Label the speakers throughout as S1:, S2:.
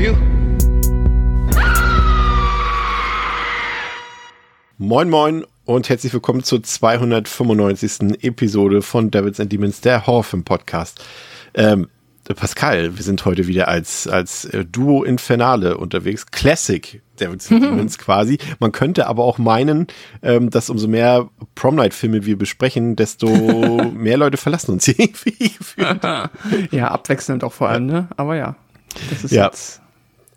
S1: For you.
S2: Moin Moin und herzlich willkommen zur 295. Episode von Devils and Demons, der Horrorfilm Podcast. Ähm, Pascal, wir sind heute wieder als, als äh, Duo Infernale unterwegs. Classic Devils and Demons quasi. Man könnte aber auch meinen, ähm, dass umso mehr Prom Night Filme wir besprechen, desto mehr Leute verlassen uns irgendwie
S3: ja, abwechselnd auch vor allem, ne? Aber ja, das ist
S2: Ja.
S3: jetzt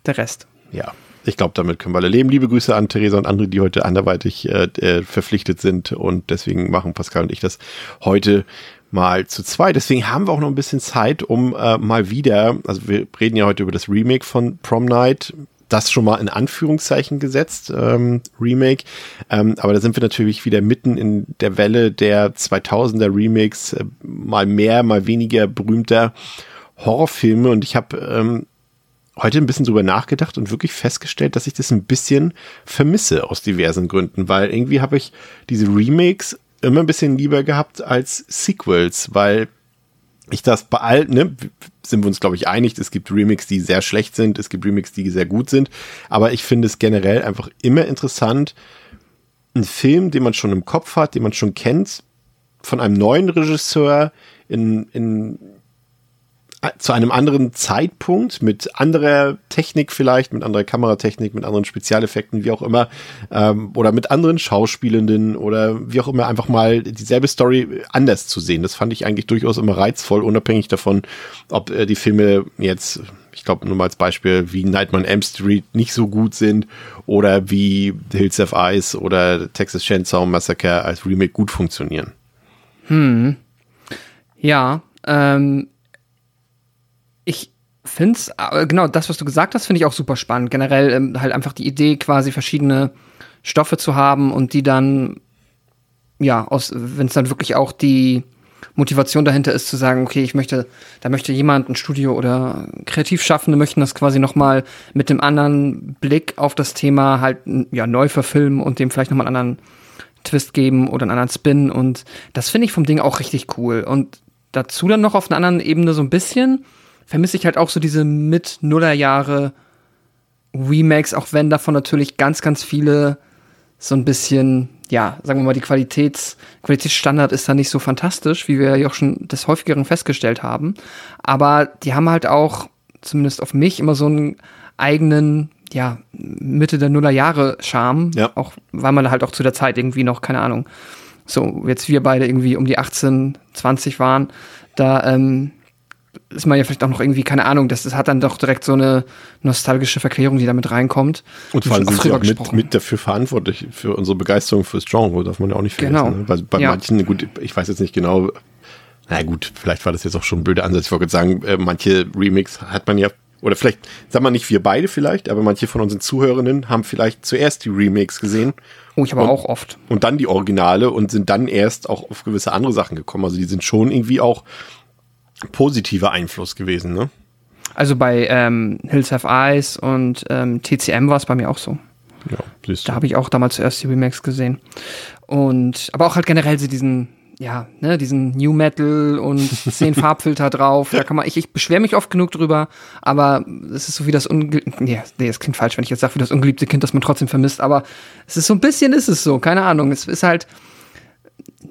S3: der Rest.
S2: Ja, ich glaube, damit können wir alle leben. Liebe Grüße an Theresa und andere, die heute anderweitig äh, äh, verpflichtet sind. Und deswegen machen Pascal und ich das heute mal zu zweit. Deswegen haben wir auch noch ein bisschen Zeit, um äh, mal wieder, also wir reden ja heute über das Remake von Prom Night. Das schon mal in Anführungszeichen gesetzt, ähm, Remake. Ähm, aber da sind wir natürlich wieder mitten in der Welle der 2000er Remakes, äh, mal mehr, mal weniger berühmter Horrorfilme. Und ich habe ähm, heute ein bisschen drüber nachgedacht und wirklich festgestellt, dass ich das ein bisschen vermisse aus diversen Gründen, weil irgendwie habe ich diese Remakes immer ein bisschen lieber gehabt als Sequels, weil ich das bei allen, ne, sind wir uns, glaube ich, einig, es gibt Remakes, die sehr schlecht sind, es gibt Remakes, die sehr gut sind, aber ich finde es generell einfach immer interessant, einen Film, den man schon im Kopf hat, den man schon kennt, von einem neuen Regisseur in, in zu einem anderen Zeitpunkt mit anderer Technik vielleicht, mit anderer Kameratechnik, mit anderen Spezialeffekten, wie auch immer, ähm, oder mit anderen Schauspielenden oder wie auch immer, einfach mal dieselbe Story anders zu sehen. Das fand ich eigentlich durchaus immer reizvoll, unabhängig davon, ob äh, die Filme jetzt, ich glaube nur mal als Beispiel, wie Nightmare on Elm Street nicht so gut sind oder wie The Hills of Ice oder Texas Chainsaw Massacre als Remake gut funktionieren.
S3: Ja, ähm, finde es, genau das, was du gesagt hast, finde ich auch super spannend. Generell ähm, halt einfach die Idee, quasi verschiedene Stoffe zu haben und die dann, ja, aus, wenn es dann wirklich auch die Motivation dahinter ist, zu sagen, okay, ich möchte, da möchte jemand, ein Studio oder Kreativschaffende möchten das quasi nochmal mit dem anderen Blick auf das Thema halt ja, neu verfilmen und dem vielleicht nochmal einen anderen Twist geben oder einen anderen Spin und das finde ich vom Ding auch richtig cool. Und dazu dann noch auf einer anderen Ebene so ein bisschen vermisse ich halt auch so diese mit Nullerjahre Remakes, auch wenn davon natürlich ganz, ganz viele so ein bisschen, ja, sagen wir mal, die Qualitäts, Qualitätsstandard ist da nicht so fantastisch, wie wir ja auch schon des häufigeren festgestellt haben. Aber die haben halt auch, zumindest auf mich, immer so einen eigenen, ja, Mitte der Nullerjahre Charme.
S2: Ja.
S3: Auch weil man halt auch zu der Zeit irgendwie noch, keine Ahnung, so jetzt wir beide irgendwie um die 18, 20 waren, da ähm, ist man ja vielleicht auch noch irgendwie, keine Ahnung, das, das hat dann doch direkt so eine nostalgische Verklärung, die damit reinkommt.
S2: Und vor allem sind sie auch mit, mit dafür verantwortlich für unsere Begeisterung fürs Genre, darf man ja auch nicht vergessen.
S3: Genau.
S2: Ne? Weil bei
S3: Ja.
S2: manchen, gut, ich weiß jetzt nicht genau, na gut, vielleicht war das jetzt auch schon ein blöder Ansatz. Ich wollte sagen, äh, manche Remix hat man ja, oder vielleicht, sagen wir nicht wir beide vielleicht, aber manche von unseren Zuhörenden haben vielleicht zuerst die Remakes gesehen
S3: Oh, ich aber
S2: Und-
S3: auch oft.
S2: und dann die Originale und sind dann erst auch auf gewisse andere Sachen gekommen. Also die sind schon irgendwie auch positiver Einfluss gewesen, ne?
S3: Also bei ähm, Hills Have Eyes und ähm, TCM war es bei mir auch so.
S2: Ja, siehst du.
S3: Da habe ich auch damals zuerst die Remakes gesehen. Und aber auch halt generell so diesen, ja, ne, diesen New Metal und zehn Farbfilter drauf. Da kann man, ich, ich beschwere mich oft genug drüber, aber es ist so wie das ungeliebte, nee, nee, das klingt falsch, wenn ich jetzt sage, wie das ungeliebte Kind, das man trotzdem vermisst, aber es ist so ein bisschen ist es so, keine Ahnung. Es ist halt,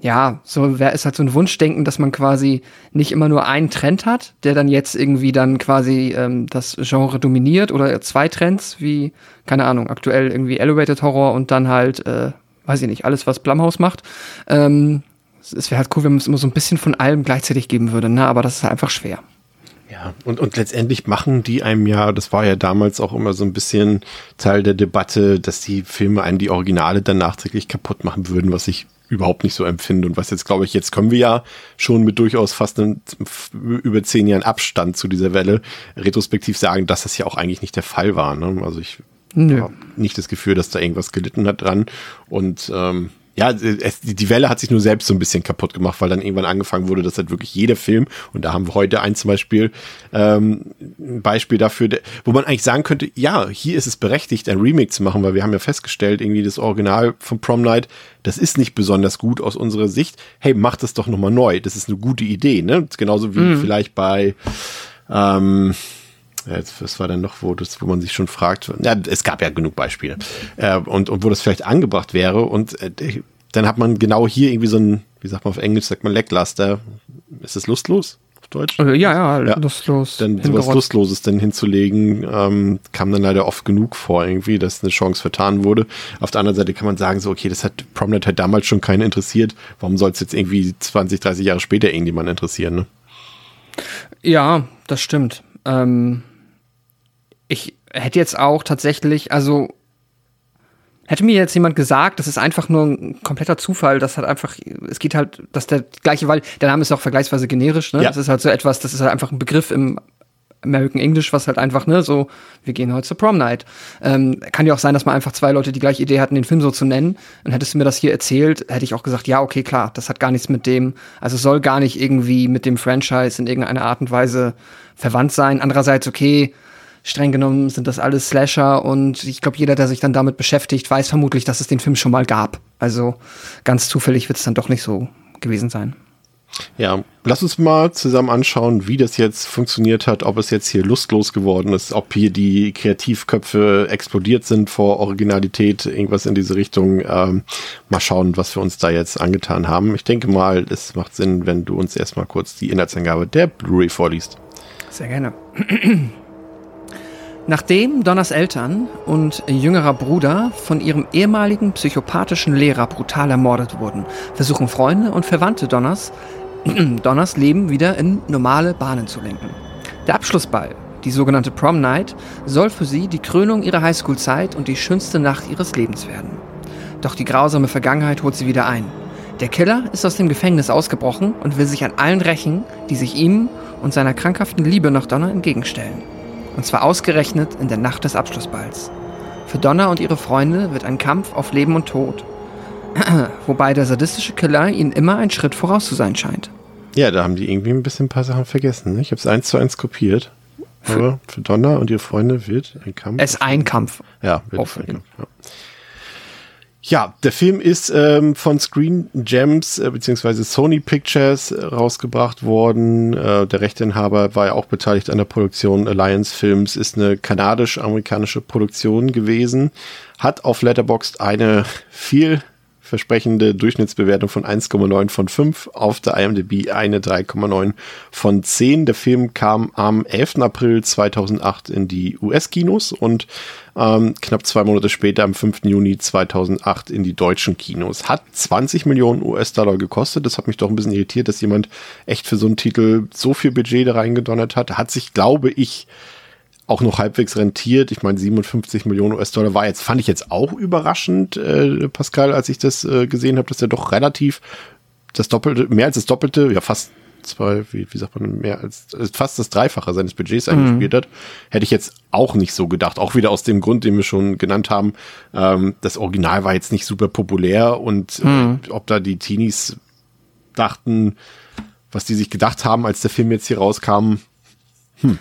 S3: ja, so wer ist halt so ein Wunschdenken, dass man quasi nicht immer nur einen Trend hat, der dann jetzt irgendwie dann quasi ähm, das Genre dominiert oder zwei Trends, wie, keine Ahnung, aktuell irgendwie Elevated Horror und dann halt, äh, weiß ich nicht, alles, was Blumhouse macht. Ähm, es wäre halt cool, wenn es immer so ein bisschen von allem gleichzeitig geben würde, ne? Aber das ist halt einfach schwer.
S2: Ja, und, und letztendlich machen die einem ja, das war ja damals auch immer so ein bisschen Teil der Debatte, dass die Filme einem die Originale dann nachträglich kaputt machen würden, was ich überhaupt nicht so empfinde und was jetzt, glaube ich, jetzt können wir ja schon mit durchaus fast einem, über zehn Jahren Abstand zu dieser Welle retrospektiv sagen, dass das ja auch eigentlich nicht der Fall war. Ne? Also ich habe nicht das Gefühl, dass da irgendwas gelitten hat dran und ähm, ja, es, die Welle hat sich nur selbst so ein bisschen kaputt gemacht, weil dann irgendwann angefangen wurde, dass halt wirklich jeder Film, und da haben wir heute ein zum Beispiel, ähm, ein Beispiel dafür, wo man eigentlich sagen könnte, ja, hier ist es berechtigt, ein Remake zu machen, weil wir haben ja festgestellt, irgendwie das Original von Prom Night, das ist nicht besonders gut aus unserer Sicht. Hey, macht das doch nochmal neu. Das ist eine gute Idee, ne? Genauso wie mhm. vielleicht bei, ähm, ja, jetzt, was war denn noch, wo das, wo man sich schon fragt? Ja, es gab ja genug Beispiele. Äh, und, und wo das vielleicht angebracht wäre. Und äh, dann hat man genau hier irgendwie so ein, wie sagt man auf Englisch, sagt man Lecklaster. Ist es lustlos? Auf Deutsch?
S3: Ja, ja, ja. lustlos.
S2: Dann sowas Lustloses dann hinzulegen, ähm, kam dann leider oft genug vor, irgendwie, dass eine Chance vertan wurde. Auf der anderen Seite kann man sagen, so, okay, das hat Prominent halt damals schon keinen interessiert. Warum soll es jetzt irgendwie 20, 30 Jahre später irgendjemand interessieren, ne?
S3: Ja, das stimmt. Ähm ich hätte jetzt auch tatsächlich, also hätte mir jetzt jemand gesagt, das ist einfach nur ein kompletter Zufall, das hat einfach, es geht halt, dass der gleiche, weil der Name ist auch vergleichsweise generisch, ne? Ja. Das ist halt so etwas, das ist halt einfach ein Begriff im American English, was halt einfach, ne, so, wir gehen heute zur Prom Night. Ähm, kann ja auch sein, dass man einfach zwei Leute die gleiche Idee hatten, den Film so zu nennen. Und hättest du mir das hier erzählt, hätte ich auch gesagt, ja, okay, klar, das hat gar nichts mit dem, also soll gar nicht irgendwie mit dem Franchise in irgendeiner Art und Weise verwandt sein. Andererseits, okay, streng genommen sind das alles Slasher und ich glaube, jeder, der sich dann damit beschäftigt, weiß vermutlich, dass es den Film schon mal gab. Also ganz zufällig wird es dann doch nicht so gewesen sein.
S2: Ja, lass uns mal zusammen anschauen, wie das jetzt funktioniert hat, ob es jetzt hier lustlos geworden ist, ob hier die Kreativköpfe explodiert sind vor Originalität, irgendwas in diese Richtung. Ähm, mal schauen, was wir uns da jetzt angetan haben. Ich denke mal, es macht Sinn, wenn du uns erstmal kurz die Inhaltsangabe der Blu-ray vorliest.
S3: Sehr gerne. Nachdem Donners Eltern und jüngerer Bruder von ihrem ehemaligen psychopathischen Lehrer brutal ermordet wurden, versuchen Freunde und Verwandte Donners, Donners Leben wieder in normale Bahnen zu lenken. Der Abschlussball, die sogenannte Prom Night, soll für sie die Krönung ihrer Highschool-Zeit und die schönste Nacht ihres Lebens werden. Doch die grausame Vergangenheit holt sie wieder ein. Der Killer ist aus dem Gefängnis ausgebrochen und will sich an allen rächen, die sich ihm und seiner krankhaften Liebe nach Donna entgegenstellen. Und zwar ausgerechnet in der Nacht des Abschlussballs. Für Donna und ihre Freunde wird ein Kampf auf Leben und Tod. Wobei der sadistische Killer ihnen immer ein Schritt voraus zu sein scheint.
S2: Ja, da haben die irgendwie ein bisschen ein paar Sachen vergessen. Ne? Ich habe es eins zu eins kopiert. Aber für Donna und ihre Freunde wird ein Kampf.
S3: Es ist ein Kampf.
S2: Ja, wird ein Kampf. Ja. Ja, der Film ist ähm, von Screen Gems äh, beziehungsweise Sony Pictures äh, rausgebracht worden. Äh, der Rechteinhaber war ja auch beteiligt an der Produktion. Alliance Films ist eine kanadisch-amerikanische Produktion gewesen. Hat auf Letterboxd eine viel versprechende Durchschnittsbewertung von 1,9 von 5, auf der IMDb eine 3,9 von 10. Der Film kam am 11. April 2008 in die US-Kinos und ähm, knapp zwei Monate später, am 5. Juni 2008, in die deutschen Kinos. Hat 20 Millionen US-Dollar gekostet. Das hat mich doch ein bisschen irritiert, dass jemand echt für so einen Titel so viel Budget da reingedonnert hat. Hat sich, glaube ich, auch noch halbwegs rentiert. Ich meine, 57 Millionen US-Dollar war jetzt, fand ich jetzt auch überraschend, äh, Pascal, als ich das äh, gesehen habe, dass er doch relativ das Doppelte, mehr als das Doppelte, ja fast zwei, wie, wie sagt man, mehr als fast das Dreifache seines Budgets mhm. eingespielt hat. Hätte ich jetzt auch nicht so gedacht. Auch wieder aus dem Grund, den wir schon genannt haben. Ähm, das Original war jetzt nicht super populär und äh, mhm. äh, ob da die Teenies dachten, was die sich gedacht haben, als der Film jetzt hier rauskam, hm.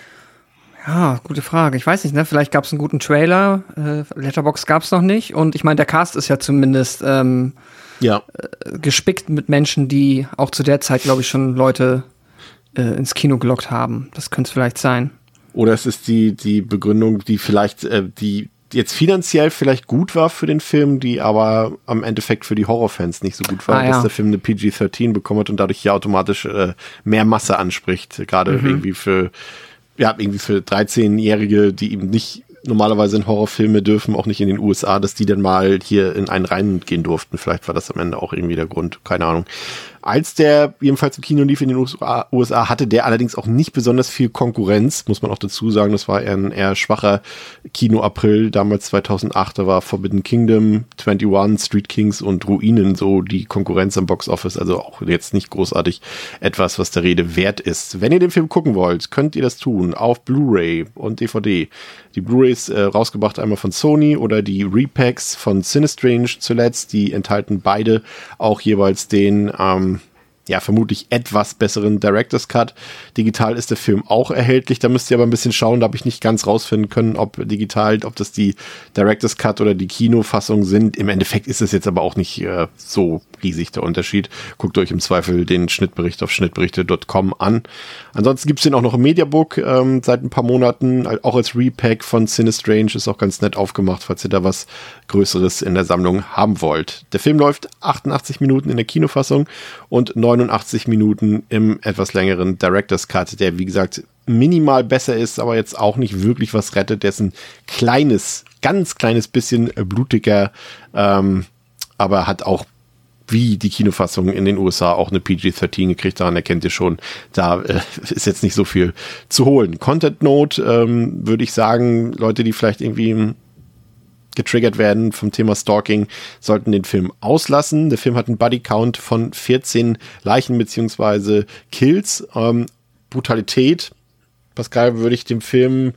S3: Ja, gute Frage. Ich weiß nicht, ne? Vielleicht gab es einen guten Trailer. Äh, Letterbox gab es noch nicht. Und ich meine, der Cast ist ja zumindest ähm,
S2: ja.
S3: Äh, gespickt mit Menschen, die auch zu der Zeit, glaube ich, schon Leute äh, ins Kino gelockt haben. Das könnte es vielleicht sein.
S2: Oder es ist die, die Begründung, die vielleicht, äh, die jetzt finanziell vielleicht gut war für den Film, die aber am Endeffekt für die Horrorfans nicht so gut war, ah, ja. dass der Film eine PG-13 bekommen hat und dadurch hier automatisch äh, mehr Masse anspricht. Gerade mhm. irgendwie für ja, irgendwie für 13-Jährige, die eben nicht normalerweise in Horrorfilme dürfen, auch nicht in den USA, dass die dann mal hier in einen reingehen durften. Vielleicht war das am Ende auch irgendwie der Grund, keine Ahnung. Als der jedenfalls im Kino lief in den USA, hatte der allerdings auch nicht besonders viel Konkurrenz, muss man auch dazu sagen. Das war ein eher schwacher Kino-April, damals 2008. Da war Forbidden Kingdom, 21, Street Kings und Ruinen so die Konkurrenz am Box-Office. Also auch jetzt nicht großartig etwas, was der Rede wert ist. Wenn ihr den Film gucken wollt, könnt ihr das tun auf Blu-ray und DVD. Die Blu-rays äh, rausgebracht einmal von Sony oder die Repacks von Sinistrange zuletzt. Die enthalten beide auch jeweils den ähm, ja, vermutlich etwas besseren Director's Cut. Digital ist der Film auch erhältlich. Da müsst ihr aber ein bisschen schauen. Da habe ich nicht ganz rausfinden können, ob digital, ob das die Director's Cut oder die Kinofassung sind. Im Endeffekt ist es jetzt aber auch nicht äh, so riesig der Unterschied. Guckt euch im Zweifel den Schnittbericht auf schnittberichte.com an. Ansonsten gibt's den auch noch im Mediabook ähm, seit ein paar Monaten, auch als Repack von Sinistrange. Ist auch ganz nett aufgemacht, falls ihr da was Größeres in der Sammlung haben wollt. Der Film läuft 88 Minuten in der Kinofassung und 89 Minuten im etwas längeren Director's Cut, der wie gesagt minimal besser ist, aber jetzt auch nicht wirklich was rettet. Der ist ein kleines, ganz kleines bisschen blutiger, ähm, aber hat auch wie die Kinofassung in den USA auch eine PG-13 gekriegt. Daran erkennt ihr schon, da äh, ist jetzt nicht so viel zu holen. Content Note ähm, würde ich sagen, Leute, die vielleicht irgendwie getriggert werden vom Thema Stalking, sollten den Film auslassen. Der Film hat einen Bodycount von 14 Leichen beziehungsweise Kills. Ähm, Brutalität, Pascal, würde ich dem Film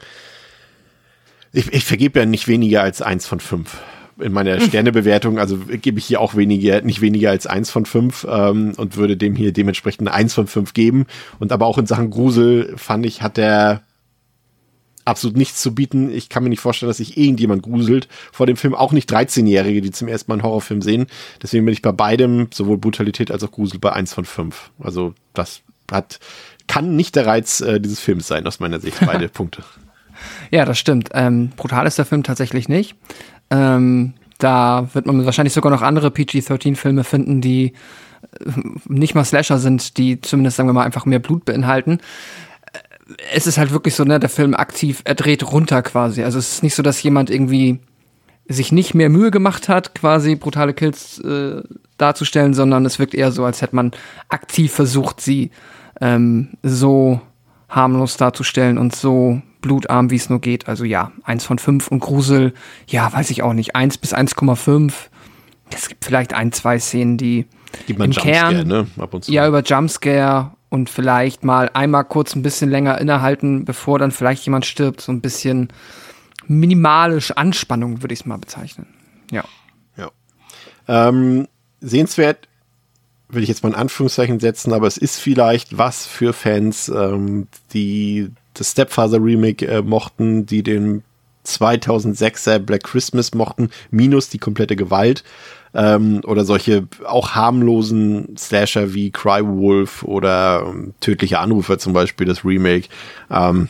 S2: ich, ich vergebe ja nicht weniger als eins von fünf in meiner Sternebewertung, also gebe ich hier auch weniger, nicht weniger als eins von fünf ähm, und würde dem hier dementsprechend eins von fünf geben. Und aber auch in Sachen Grusel fand ich, hat der absolut nichts zu bieten. Ich kann mir nicht vorstellen, dass sich irgendjemand gruselt vor dem Film. Auch nicht 13-Jährige, die zum ersten Mal einen Horrorfilm sehen. Deswegen bin ich bei beidem, sowohl Brutalität als auch Grusel, bei eins von fünf. Also das hat, kann nicht der Reiz äh, dieses Films sein, aus meiner Sicht. Beide Punkte.
S3: Ja, das stimmt. Ähm, brutal ist der Film tatsächlich nicht. Ähm, da wird man wahrscheinlich sogar noch andere PG-13-Filme finden, die äh, nicht mal Slasher sind, die zumindest, sagen wir mal, einfach mehr Blut beinhalten es ist halt wirklich so, ne, der Film aktiv, er dreht runter quasi. Also es ist nicht so, dass jemand irgendwie sich nicht mehr Mühe gemacht hat, quasi brutale Kills äh, darzustellen, sondern es wirkt eher so, als hätte man aktiv versucht, sie ähm, so harmlos darzustellen und so blutarm, wie es nur geht. Also ja, eins von fünf und Grusel, ja, weiß ich auch nicht, eins bis 1,5. Es gibt vielleicht ein, zwei Szenen, die
S2: Gibt man
S3: im
S2: Jumpscare,
S3: Kern,
S2: ne? Ab und zu.
S3: ja, über Jumpscare und vielleicht mal einmal kurz ein bisschen länger innehalten, bevor dann vielleicht jemand stirbt. So ein bisschen minimalisch Anspannung, würde ich es mal bezeichnen. Ja.
S2: Ja. Ähm, sehenswert will ich jetzt mal in Anführungszeichen setzen, aber es ist vielleicht was für Fans, ähm, die das Stepfather Remake äh, mochten, die den 2006er Black Christmas mochten, minus die komplette Gewalt ähm, oder solche auch harmlosen Slasher wie Cry Wolf oder ähm, Tödliche Anrufer zum Beispiel, das Remake. Ähm,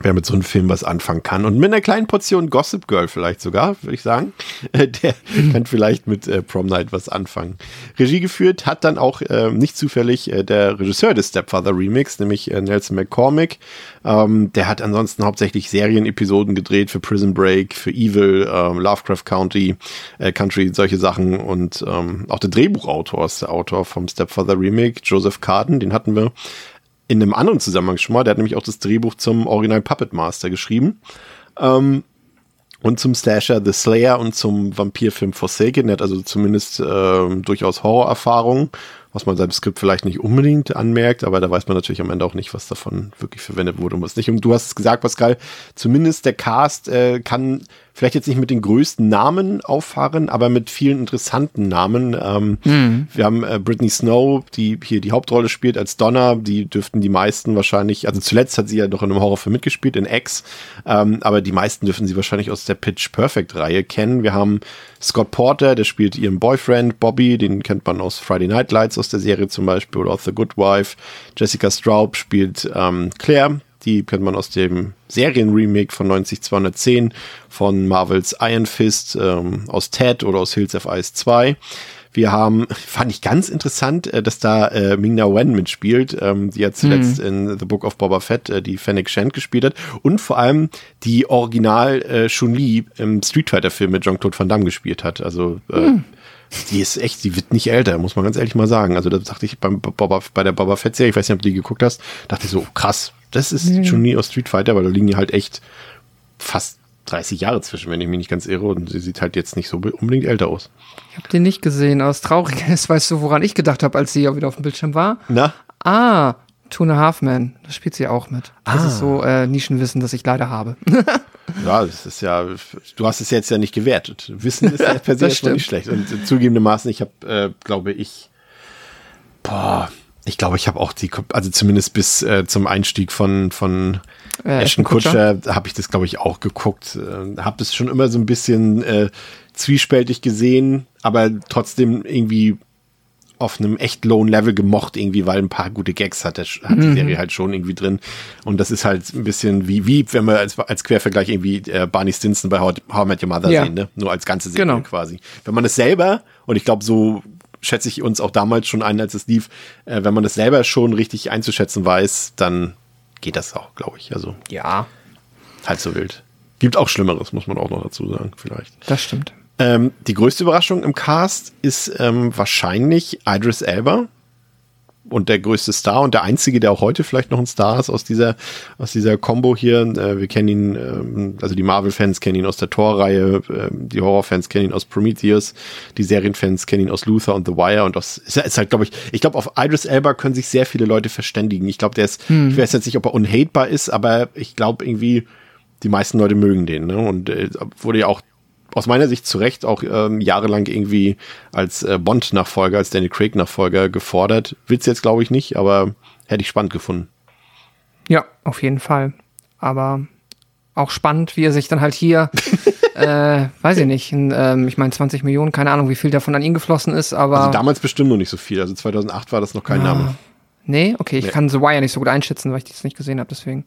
S2: wer mit so einem Film was anfangen kann. Und mit einer kleinen Portion Gossip Girl vielleicht sogar, würde ich sagen. Äh, der kann vielleicht mit äh, Prom Night was anfangen. Regie geführt hat dann auch äh, nicht zufällig äh, der Regisseur des Stepfather Remix, nämlich äh, Nelson McCormick. Ähm, der hat ansonsten hauptsächlich Serienepisoden gedreht für Prison Break, für Evil, ähm, Lovecraft County, äh, Country, solche Sachen. Und ähm, auch der Drehbuchautor ist der Autor vom Stepfather Remake, Joseph Carden, den hatten wir in einem anderen Zusammenhang schon mal. Der hat nämlich auch das Drehbuch zum Original Puppet Master geschrieben. Ähm, und zum Slasher The Slayer und zum Vampirfilm Forsaken. Er hat also zumindest äh, durchaus Horrorerfahrung, was man seinem Skript vielleicht nicht unbedingt anmerkt, aber da weiß man natürlich am Ende auch nicht, was davon wirklich verwendet wurde und was nicht. Und du hast es gesagt, Pascal, zumindest der Cast äh, kann vielleicht jetzt nicht mit den größten Namen auffahren, aber mit vielen interessanten Namen. Ähm, mhm. Wir haben äh, Britney Snow, die hier die Hauptrolle spielt als Donna. Die dürften die meisten wahrscheinlich, also zuletzt hat sie ja noch in einem Horrorfilm mitgespielt, in X, ähm, aber die meisten dürfen sie wahrscheinlich aus der Pitch Perfect Reihe kennen. Wir haben Scott Porter, der spielt ihren Boyfriend Bobby, den kennt man aus Friday Night Lights aus der Serie zum Beispiel oder aus The Good Wife. Jessica Straub spielt ähm, Claire, die kennt man aus dem Serienremake von 90210 von Marvels Iron Fist, ähm, aus Ted oder aus Hills of Ice 2. Wir haben, fand ich ganz interessant, äh, dass da äh, Ming-Na Wen mitspielt, ähm, die ja zuletzt mhm. in The Book of Boba Fett äh, die Fennec Shand gespielt hat und vor allem die Original äh, Chun-Li im Street Fighter Film mit Jean-Claude Van Damme gespielt hat. Also äh, mhm. Die ist echt, die wird nicht älter, muss man ganz ehrlich mal sagen. Also da dachte ich beim Boba, bei der Boba Fett Serie, ich weiß nicht, ob du die geguckt hast, dachte ich so, krass, das ist
S3: Mhm.
S2: schon nie aus Street Fighter, weil da liegen ja halt echt fast 30 Jahre zwischen, wenn ich mich nicht ganz irre. Und sie sieht halt jetzt nicht so unbedingt älter aus.
S3: Ich habe den nicht gesehen. Aus Trauriges weißt du, woran ich gedacht habe, als sie auch wieder auf dem Bildschirm war?
S2: Na?
S3: Ah, Two and a Half. Da spielt sie auch mit. Das
S2: Ah.
S3: ist so äh, Nischenwissen, das ich leider habe.
S2: Ja, das ist ja, du hast es jetzt ja nicht gewertet. Wissen ist ja per se
S3: Das
S2: erstmal nicht schlecht. Und zugegebenermaßen, ich habe, äh, glaube ich, boah, ich glaube, ich habe auch die, also zumindest bis äh, zum Einstieg von, von
S3: Äh,
S2: Ashton Kutscher habe ich das, glaube ich, auch geguckt. Äh, habe das schon immer so ein bisschen äh, zwiespältig gesehen, aber trotzdem irgendwie auf einem echt lowen Level gemocht irgendwie, weil ein paar gute Gags hat, der, hat die Serie halt schon irgendwie drin. Und das ist halt ein bisschen wie, wie wenn wir als, als Quervergleich irgendwie äh, Barney Stinson bei How, How I Met Your Mother
S3: Ja.
S2: sehen, ne? Nur als ganze Serie
S3: Genau.
S2: quasi. Wenn man es selber, und ich glaube, so schätze ich uns auch damals schon ein, als es lief, äh, wenn man es selber schon richtig einzuschätzen weiß, dann geht das auch, glaube ich. Also
S3: Ja,
S2: halb so wild. Gibt auch Schlimmeres, muss man auch noch dazu sagen, vielleicht.
S3: das stimmt.
S2: Ähm, die größte Überraschung im Cast ist ähm, wahrscheinlich Idris Elba und der größte Star und der einzige, der auch heute vielleicht noch ein Star ist aus dieser aus dieser Combo hier. Äh, wir kennen ihn, ähm, also die Marvel-Fans kennen ihn aus der Thor-Reihe, ähm, die Horror-Fans kennen ihn aus Prometheus, die Serienfans kennen ihn aus Luther und The Wire und das ist, ist halt, glaube ich, ich glaube, auf Idris Elba können sich sehr viele Leute verständigen. Ich glaube, der ist, ich weiß jetzt nicht, ob er unhatebar ist, aber ich glaube irgendwie, die meisten Leute mögen den, ne? Und äh, wurde ja auch aus meiner Sicht zu Recht auch ähm, jahrelang irgendwie als äh, Bond-Nachfolger, als Danny Craig-Nachfolger gefordert. Will's jetzt, glaube ich, nicht, aber hätte ich spannend gefunden.
S3: Ja, auf jeden Fall. Aber auch spannend, wie er sich dann halt hier, äh, weiß ich nicht, in, ähm, ich meine 20 Millionen, keine Ahnung, wie viel davon an ihn geflossen ist, aber
S2: Also damals bestimmt noch nicht so viel. Also 2008 war das noch kein Name.
S3: nee, okay, ich
S2: Nee.
S3: kann The Wire nicht so gut einschätzen, weil ich das nicht gesehen habe, deswegen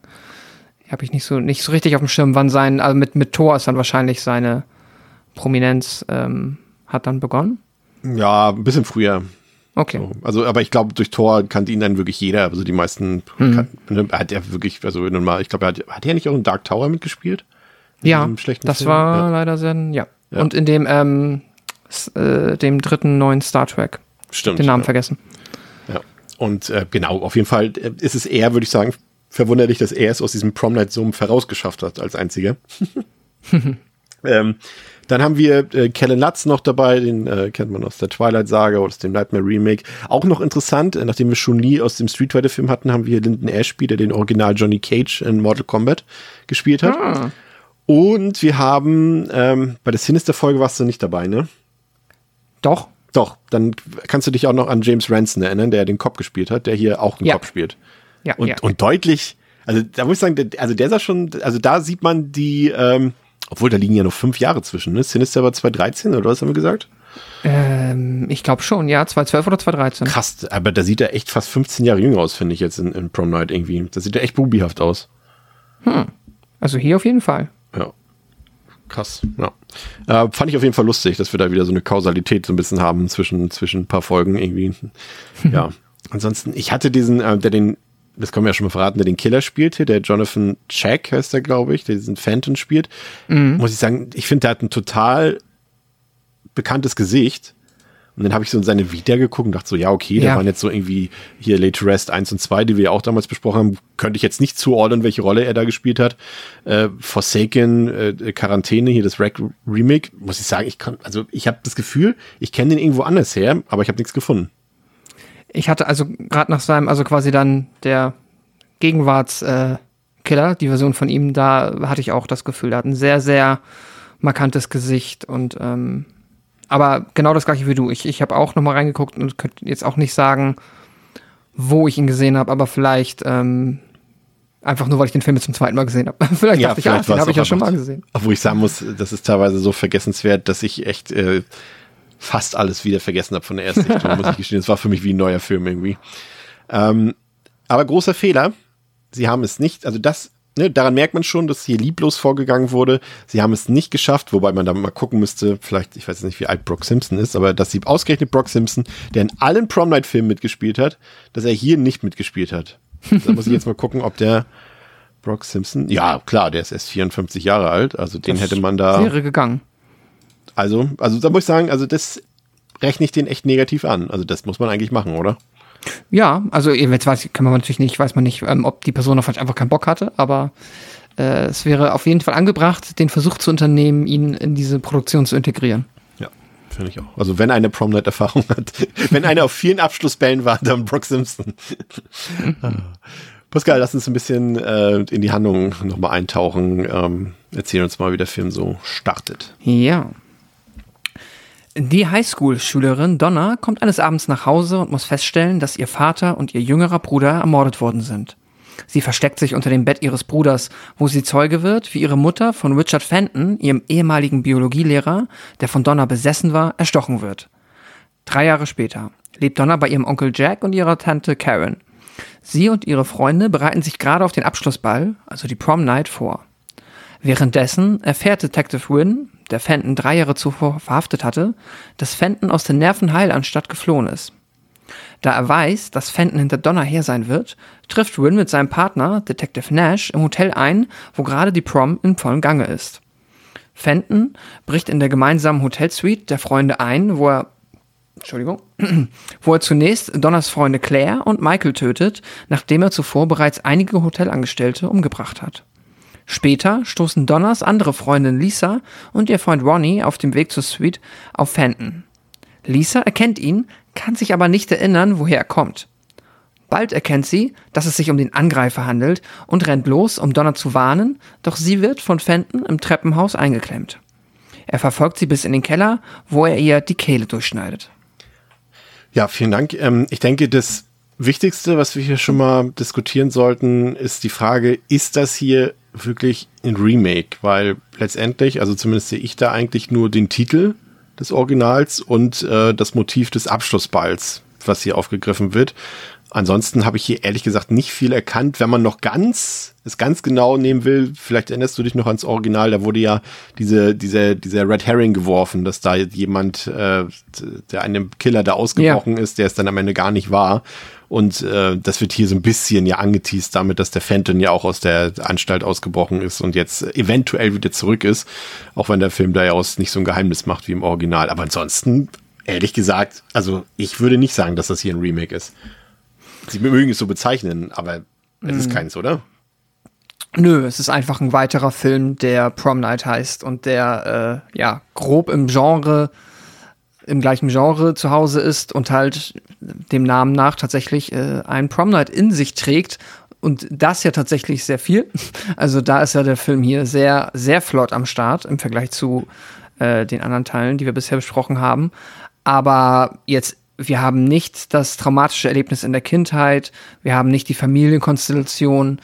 S3: habe ich nicht so nicht so richtig auf dem Schirm, wann sein, also mit mit Thor ist dann wahrscheinlich seine Prominenz ähm, hat dann begonnen.
S2: Ja, ein bisschen früher.
S3: Okay.
S2: So. Also, aber ich glaube, durch Tor kannte ihn dann wirklich jeder. Also die meisten
S3: Hm.
S2: kann, hat er wirklich, also nun mal, ich glaube, er hat, hat er nicht auch in Dark Tower mitgespielt? In
S3: Ja, das
S2: Film?
S3: war
S2: Ja.
S3: leider sehr, ja.
S2: Ja.
S3: Und in dem, ähm, äh, dem dritten neuen Star Trek.
S2: Stimmt.
S3: Den Namen
S2: ja.
S3: vergessen.
S2: Ja. Und äh, genau, auf jeden Fall äh, ist es eher, würde ich sagen, verwunderlich, dass er es aus diesem Prom Night Sumpf herausgeschafft hat als einziger. ähm, dann haben wir äh, Kellen Lutz noch dabei, den äh, kennt man aus der Twilight-Saga oder aus dem Nightmare Remake. Auch noch interessant, äh, nachdem wir schon nie aus dem Street Fighter-Film hatten, haben wir Lyndon Ashby, der den Original Johnny Cage in Mortal Kombat gespielt hat.
S3: Ah.
S2: Und wir haben, ähm, bei der Sinister-Folge warst du nicht dabei, ne?
S3: Doch.
S2: Doch, dann kannst du dich auch noch an James Ranson erinnern, der den Cop gespielt hat, der hier auch einen
S3: Ja.
S2: Cop spielt.
S3: Ja,
S2: Und,
S3: ja.
S2: und deutlich, also da muss ich sagen, also der sah schon, also da sieht man die, ähm, obwohl da liegen ja noch fünf Jahre zwischen, ne? Sinister war 2013 oder was haben wir gesagt?
S3: ähm, ich glaube schon, ja, 2012 oder 2013.
S2: Krass, aber da sieht er echt fast 15 Jahre jünger aus, finde ich jetzt in, in Prom Night irgendwie. Da sieht er echt bubihaft aus.
S3: Also hier auf jeden Fall.
S2: Ja. Krass, ja. Äh, fand ich auf jeden Fall lustig, dass wir da wieder so eine Kausalität so ein bisschen haben zwischen, zwischen ein paar Folgen irgendwie. ja. Ansonsten, ich hatte diesen, äh, der den, das können wir ja schon mal verraten, der den Killer spielt hier, der Jonathan Jack heißt der, glaube ich, der diesen Phantom spielt. Muss ich sagen, ich finde, der hat ein total bekanntes Gesicht. Und dann habe ich so in seine Vita geguckt und dachte so, ja, okay, da
S3: Ja.
S2: waren jetzt so irgendwie hier Late to Rest 1 und 2, die wir ja auch damals besprochen haben, könnte ich jetzt nicht zuordnen, welche Rolle er da gespielt hat. Äh, Forsaken, äh, Quarantäne, hier das Rack Remake, muss ich sagen, ich kann, also ich habe das Gefühl, ich kenne den irgendwo anders her, aber ich habe nichts gefunden.
S3: Ich hatte also gerade nach seinem, also quasi dann der Gegenwarts-Killer, äh, die Version von ihm, da hatte ich auch das Gefühl, er hat ein sehr, sehr markantes Gesicht und ähm, aber genau das gleiche wie du. Ich, ich habe auch noch mal reingeguckt und könnte jetzt auch nicht sagen, wo ich ihn gesehen habe, aber vielleicht ähm, einfach nur, weil ich den Film jetzt zum zweiten Mal gesehen habe. vielleicht dachte ich, ja,
S2: war's
S3: den habe
S2: auch
S3: ich ja schon mal gesehen.
S2: Obwohl ich sagen muss, das ist teilweise so vergessenswert, dass ich echt äh, fast alles wieder vergessen habe von der ersten Sichtung, muss ich gestehen. Das war für mich wie ein neuer Film irgendwie. Ähm, aber großer Fehler. Sie haben es nicht, also das, ne, daran merkt man schon, dass hier lieblos vorgegangen wurde. Sie haben es nicht geschafft, wobei man da mal gucken müsste, vielleicht, ich weiß jetzt nicht, wie alt Brock Simpson ist, aber dass sie ausgerechnet Brock Simpson, der in allen Prom Night Filmen mitgespielt hat, dass er hier nicht mitgespielt hat. Da muss ich jetzt mal gucken, ob der Brock Simpson, ja, klar, der ist erst 54 Jahre alt, also den hätte man da.
S3: Wäre gegangen.
S2: Also, also da muss ich sagen, also das rechne ich den echt negativ an. Also das muss man eigentlich machen, oder?
S3: Ja, also jetzt weiß kann man natürlich nicht, weiß man nicht, ähm, ob die Person vielleicht einfach keinen Bock hatte, aber äh, es wäre auf jeden Fall angebracht, den Versuch zu unternehmen, ihn in diese Produktion zu integrieren.
S2: Ja, finde ich auch. Also wenn eine Prom-Night-Erfahrung hat, wenn einer auf vielen Abschlussbällen war, dann Brock Simpson. Pascal, lass uns ein bisschen äh, in die Handlung nochmal eintauchen. Ähm, erzähl uns mal, wie der Film so startet.
S3: Ja. Die Highschool-Schülerin Donna kommt eines Abends nach Hause und muss feststellen, dass ihr Vater und ihr jüngerer Bruder ermordet worden sind. Sie versteckt sich unter dem Bett ihres Bruders, wo sie Zeuge wird, wie ihre Mutter von Richard Fenton, ihrem ehemaligen Biologielehrer, der von Donna besessen war, erstochen wird. Drei Jahre später lebt Donna bei ihrem Onkel Jack und ihrer Tante Karen. Sie und ihre Freunde bereiten sich gerade auf den Abschlussball, also die Prom Night, vor. Währenddessen erfährt Detective Wynn, der Fenton drei Jahre zuvor verhaftet hatte, dass Fenton aus der Nervenheilanstalt geflohen ist. Da er weiß, dass Fenton hinter Donna her sein wird, trifft Wynn mit seinem Partner, Detective Nash, im Hotel ein, wo gerade die Prom in vollem Gange ist. Fenton bricht in der gemeinsamen Hotelsuite der Freunde ein, wo er Entschuldigung, wo er zunächst Donners Freunde Claire und Michael tötet, nachdem er zuvor bereits einige Hotelangestellte umgebracht hat. Später stoßen Donners andere Freundin Lisa und ihr Freund Ronnie auf dem Weg zur Suite auf Fenton. Lisa erkennt ihn, kann sich aber nicht erinnern, woher er kommt. Bald erkennt sie, dass es sich um den Angreifer handelt und rennt los, um Donna zu warnen, doch sie wird von Fenton im Treppenhaus eingeklemmt. Er verfolgt sie bis in den Keller, wo er ihr die Kehle durchschneidet.
S2: Ja, vielen Dank. Ähm, ich denke, das Wichtigste, was wir hier schon mal diskutieren sollten, ist die Frage, ist das hier wirklich ein Remake? Weil letztendlich, also zumindest sehe ich da eigentlich nur den Titel des Originals und äh, das Motiv des Abschlussballs, was hier aufgegriffen wird. Ansonsten habe ich hier ehrlich gesagt nicht viel erkannt. Wenn man noch ganz, es ganz genau nehmen will, vielleicht erinnerst du dich noch ans Original, da wurde ja diese, diese, dieser Red Herring geworfen, dass da jemand, äh, der einem Killer da ausgebrochen ja. ist, der es dann am Ende gar nicht war. Und äh, das wird hier so ein bisschen ja angeteased damit, dass der Fenton ja auch aus der Anstalt ausgebrochen ist und jetzt eventuell wieder zurück ist. Auch wenn der Film da ja aus nicht so ein Geheimnis macht wie im Original. Aber ansonsten, ehrlich gesagt, also ich würde nicht sagen, dass das hier ein Remake ist. Sie mögen es so bezeichnen, aber es ist mhm. keins, oder?
S3: Nö, es ist einfach ein weiterer Film, der Prom Night heißt und der äh, ja grob im Genre im gleichen Genre zu Hause ist und halt dem Namen nach tatsächlich äh, ein Prom Night in sich trägt. Und das ja tatsächlich sehr viel. Also da ist ja der Film hier sehr, sehr flott am Start im Vergleich zu äh, den anderen Teilen, die wir bisher besprochen haben. Aber jetzt wir haben nicht das traumatische Erlebnis in der Kindheit, wir haben nicht die Familienkonstellation,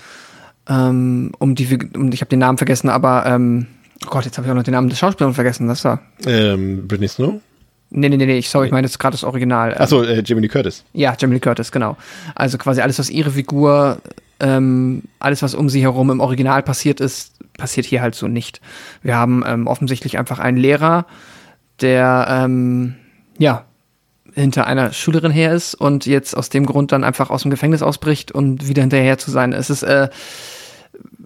S3: ähm, um die wir, um, ich habe den Namen vergessen, aber ähm, oh Gott, jetzt habe ich auch noch den Namen des Schauspielers vergessen, das war.
S2: Ähm, Britney Snow?
S3: Nee, nee, nee, nee, sorry, ich meine jetzt gerade das Original.
S2: Achso, äh, Jamie Lee Curtis.
S3: Ja, Jamie Lee Curtis, genau. Also quasi alles, was ihre Figur, ähm, alles, was um sie herum im Original passiert ist, passiert hier halt so nicht. Wir haben ähm, offensichtlich einfach einen Lehrer, der, ähm, ja, hinter einer Schülerin her ist und jetzt aus dem Grund dann einfach aus dem Gefängnis ausbricht und wieder hinterher zu sein. Es ist äh,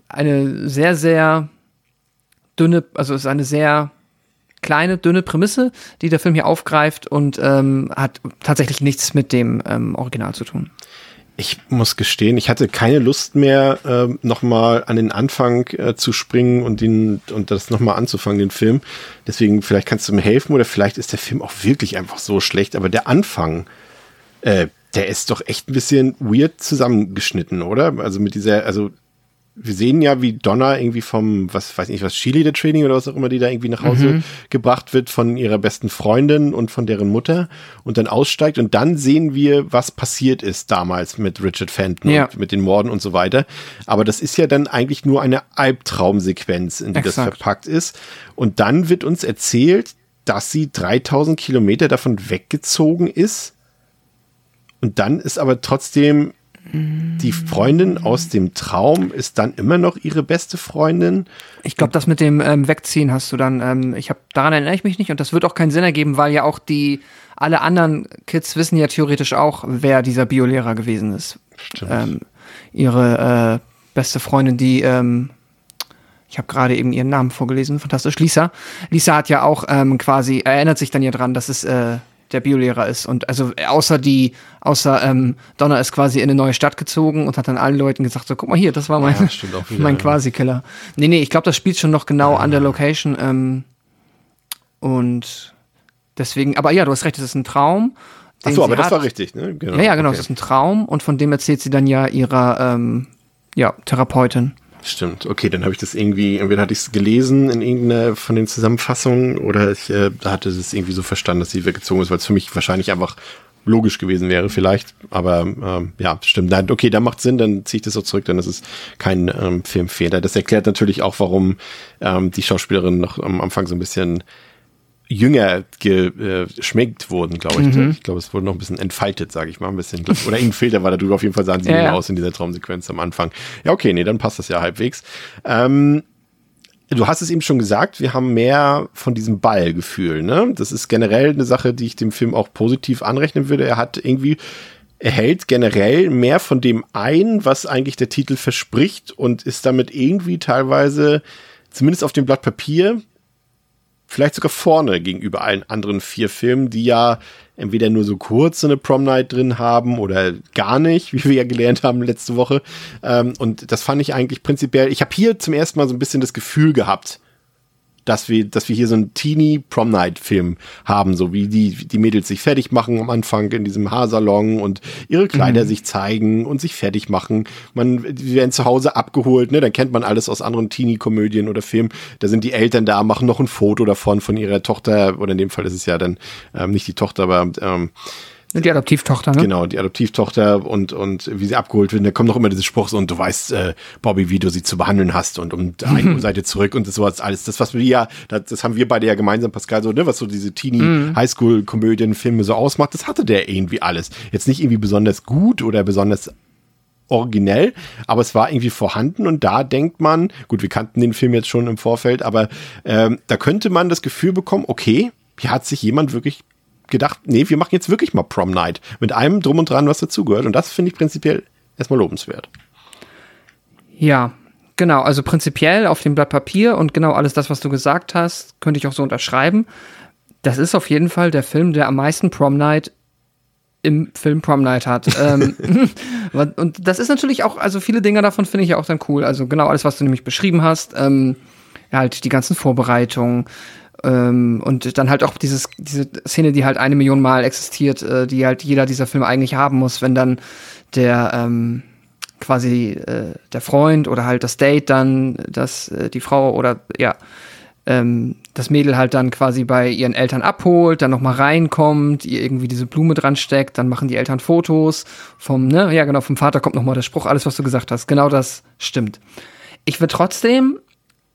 S3: eine sehr, sehr dünne, also es ist eine sehr kleine, dünne Prämisse, die der Film hier aufgreift und ähm, hat tatsächlich nichts mit dem ähm, Original zu tun.
S2: Ich muss gestehen, ich hatte keine Lust mehr, äh, nochmal an den Anfang äh, zu springen und, den, und das nochmal anzufangen, den Film. Deswegen, vielleicht kannst du mir helfen oder vielleicht ist der Film auch wirklich einfach so schlecht. Aber der Anfang, äh, der ist doch echt ein bisschen weird zusammengeschnitten, oder? Also mit dieser, also wir sehen ja, wie Donna irgendwie vom, was weiß ich, was Cheerleader Training oder was auch immer, die da irgendwie nach Hause mhm. gebracht wird von ihrer besten Freundin und von deren Mutter und dann aussteigt und dann sehen wir, was passiert ist damals mit Richard Fenton ja. und mit den Morden und so weiter. Aber das ist ja dann eigentlich nur eine Albtraumsequenz, in die Exakt. das verpackt ist. Und dann wird uns erzählt, dass sie 3000 Kilometer davon weggezogen ist. Und dann ist aber trotzdem die Freundin aus dem Traum ist dann immer noch ihre beste Freundin.
S3: Ich glaube, das mit dem ähm, Wegziehen hast du dann. Ähm, ich habe daran erinnere ich mich nicht und das wird auch keinen Sinn ergeben, weil ja auch die alle anderen Kids wissen ja theoretisch auch, wer dieser Biolehrer gewesen ist. Stimmt. Ähm, ihre äh, beste Freundin, die ähm, ich habe gerade eben ihren Namen vorgelesen, fantastisch. Lisa. Lisa hat ja auch ähm, quasi erinnert sich dann ja dran, dass es äh, der Biolehrer ist. Und also außer die, außer ähm, Donner ist quasi in eine neue Stadt gezogen und hat dann allen Leuten gesagt, so guck mal hier, das war mein,
S2: Ja, wieder,
S3: mein Quasi-Killer. Nee, nee, ich glaube, das spielt schon noch genau an der Location. Ähm, und deswegen, aber ja, du hast recht, es ist ein Traum.
S2: Ach so, aber das war richtig, ne?
S3: Genau. Ja, ja, genau, okay. es ist ein Traum und von dem erzählt sie dann ja ihrer ähm, ja, Therapeutin.
S2: Stimmt, okay, dann habe ich das irgendwie, entweder hatte ich es gelesen in irgendeiner von den Zusammenfassungen oder ich äh, hatte es irgendwie so verstanden, dass sie weggezogen ist, weil es für mich wahrscheinlich einfach logisch gewesen wäre, vielleicht. Aber ähm, ja, stimmt. Nein, okay, da macht Sinn, dann ziehe ich das auch zurück, dann ist es kein ähm, Filmfehler. Das erklärt natürlich auch, warum ähm, die Schauspielerin noch am Anfang so ein bisschen jünger geschminkt äh, wurden, glaube ich. Mhm. Ich glaube, es wurde noch ein bisschen entfaltet, sage ich mal, ein bisschen. Oder irgendein Filter war da drüber. Auf jeden Fall sahen sie ja, ja. aus in dieser Traumsequenz am Anfang. Ja, okay, nee, dann passt das ja halbwegs. Ähm, du hast es eben schon gesagt, wir haben mehr von diesem Ballgefühl. Ne? Das ist generell eine Sache, die ich dem Film auch positiv anrechnen würde. Er hat irgendwie er hält generell mehr von dem ein, was eigentlich der Titel verspricht und ist damit irgendwie teilweise, zumindest auf dem Blatt Papier, vielleicht sogar vorne gegenüber allen anderen vier Filmen, die ja entweder nur so kurz eine Prom Night drin haben oder gar nicht, wie wir ja gelernt haben letzte Woche. Ähm, und das fand ich eigentlich prinzipiell. Ich habe hier zum ersten Mal so ein bisschen das Gefühl gehabt, dass wir, dass wir hier so einen Teenie Prom Night Film haben, so wie die, die Mädels sich fertig machen am Anfang in diesem Haarsalon und ihre Kleider mhm. sich zeigen und sich fertig machen. Man, die werden zu Hause abgeholt, ne, dann kennt man alles aus anderen Teenie Komödien oder Filmen. Da sind die Eltern da, machen noch ein Foto davon von ihrer Tochter oder in dem Fall ist es ja dann ähm, nicht die Tochter, aber ähm,
S3: die Adoptivtochter, ne?
S2: Genau, die Adoptivtochter und, und wie sie abgeholt wird. Da kommt noch immer dieser Spruch so, und du weißt, äh, Bobby, wie du sie zu behandeln hast und um eine. Seite zurück und das sowas alles. Das, was wir ja, das, das haben wir beide ja gemeinsam, Pascal, so, ne, was so diese Teenie mhm. Filme so ausmacht, das hatte der irgendwie alles. Jetzt nicht irgendwie besonders gut oder besonders originell, aber es war irgendwie vorhanden und da denkt man, gut, wir kannten den Film jetzt schon im Vorfeld, aber ähm, da könnte man das Gefühl bekommen, okay, hier hat sich jemand wirklich gedacht, nee, wir machen jetzt wirklich mal Prom Night mit allem drum und dran, was dazugehört. Und das finde ich prinzipiell erstmal lobenswert.
S3: Ja, genau. Also prinzipiell auf dem Blatt Papier und genau alles das, was du gesagt hast, könnte ich auch so unterschreiben. Das ist auf jeden Fall der Film, der am meisten Prom Night im Film Prom Night hat. ähm, und das ist natürlich auch, also viele Dinge davon finde ich ja auch dann cool. Also genau alles, was du nämlich beschrieben hast. Ähm, halt die ganzen Vorbereitungen, ähm, und dann halt auch dieses, diese Szene, die halt eine Million Mal existiert, äh, die halt jeder dieser Filme eigentlich haben muss, wenn dann der ähm, quasi äh, der Freund oder halt das Date dann, dass äh, die Frau oder ja, ähm, das Mädel halt dann quasi bei ihren Eltern abholt, dann nochmal reinkommt, ihr irgendwie diese Blume dran steckt, dann machen die Eltern Fotos vom, ne, ja genau, vom Vater kommt nochmal der Spruch, alles was du gesagt hast, genau das stimmt. Ich würde trotzdem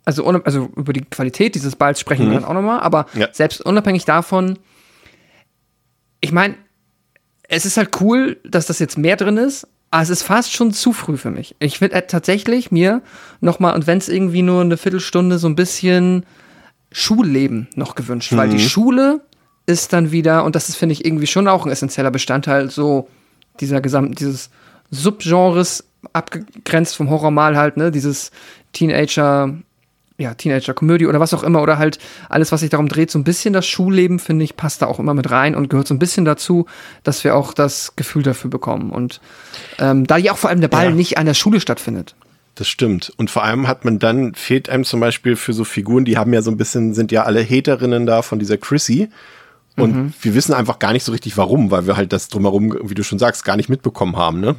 S3: also, also über die Qualität dieses Balls sprechen mhm. wir dann auch nochmal, aber ja. selbst unabhängig davon, ich meine, es ist halt cool, dass das jetzt mehr drin ist, aber es ist fast schon zu früh für mich. Ich würde äh, tatsächlich mir nochmal, und wenn es irgendwie nur eine Viertelstunde so ein bisschen Schulleben noch gewünscht, mhm. weil die mhm. Schule ist dann wieder, und das ist, finde ich, irgendwie schon auch ein essentieller Bestandteil so dieser gesamten, dieses Subgenres, abgegrenzt vom Horror mal halt, ne, dieses Teenager, ja, Teenager-Komödie oder was auch immer oder halt alles, was sich darum dreht, so ein bisschen das Schulleben, finde ich, passt da auch immer mit rein und gehört so ein bisschen dazu, dass wir auch das Gefühl dafür bekommen. Und ähm, da ja auch vor allem der Ball ja. nicht an der Schule stattfindet.
S2: Das stimmt. Und vor allem hat man dann, fehlt einem zum Beispiel für so Figuren, die haben ja so ein bisschen, sind ja alle Haterinnen da von dieser Chrissy. Und mhm. wir wissen einfach gar nicht so richtig warum, weil wir halt das drumherum, wie du schon sagst, gar nicht mitbekommen haben, ne?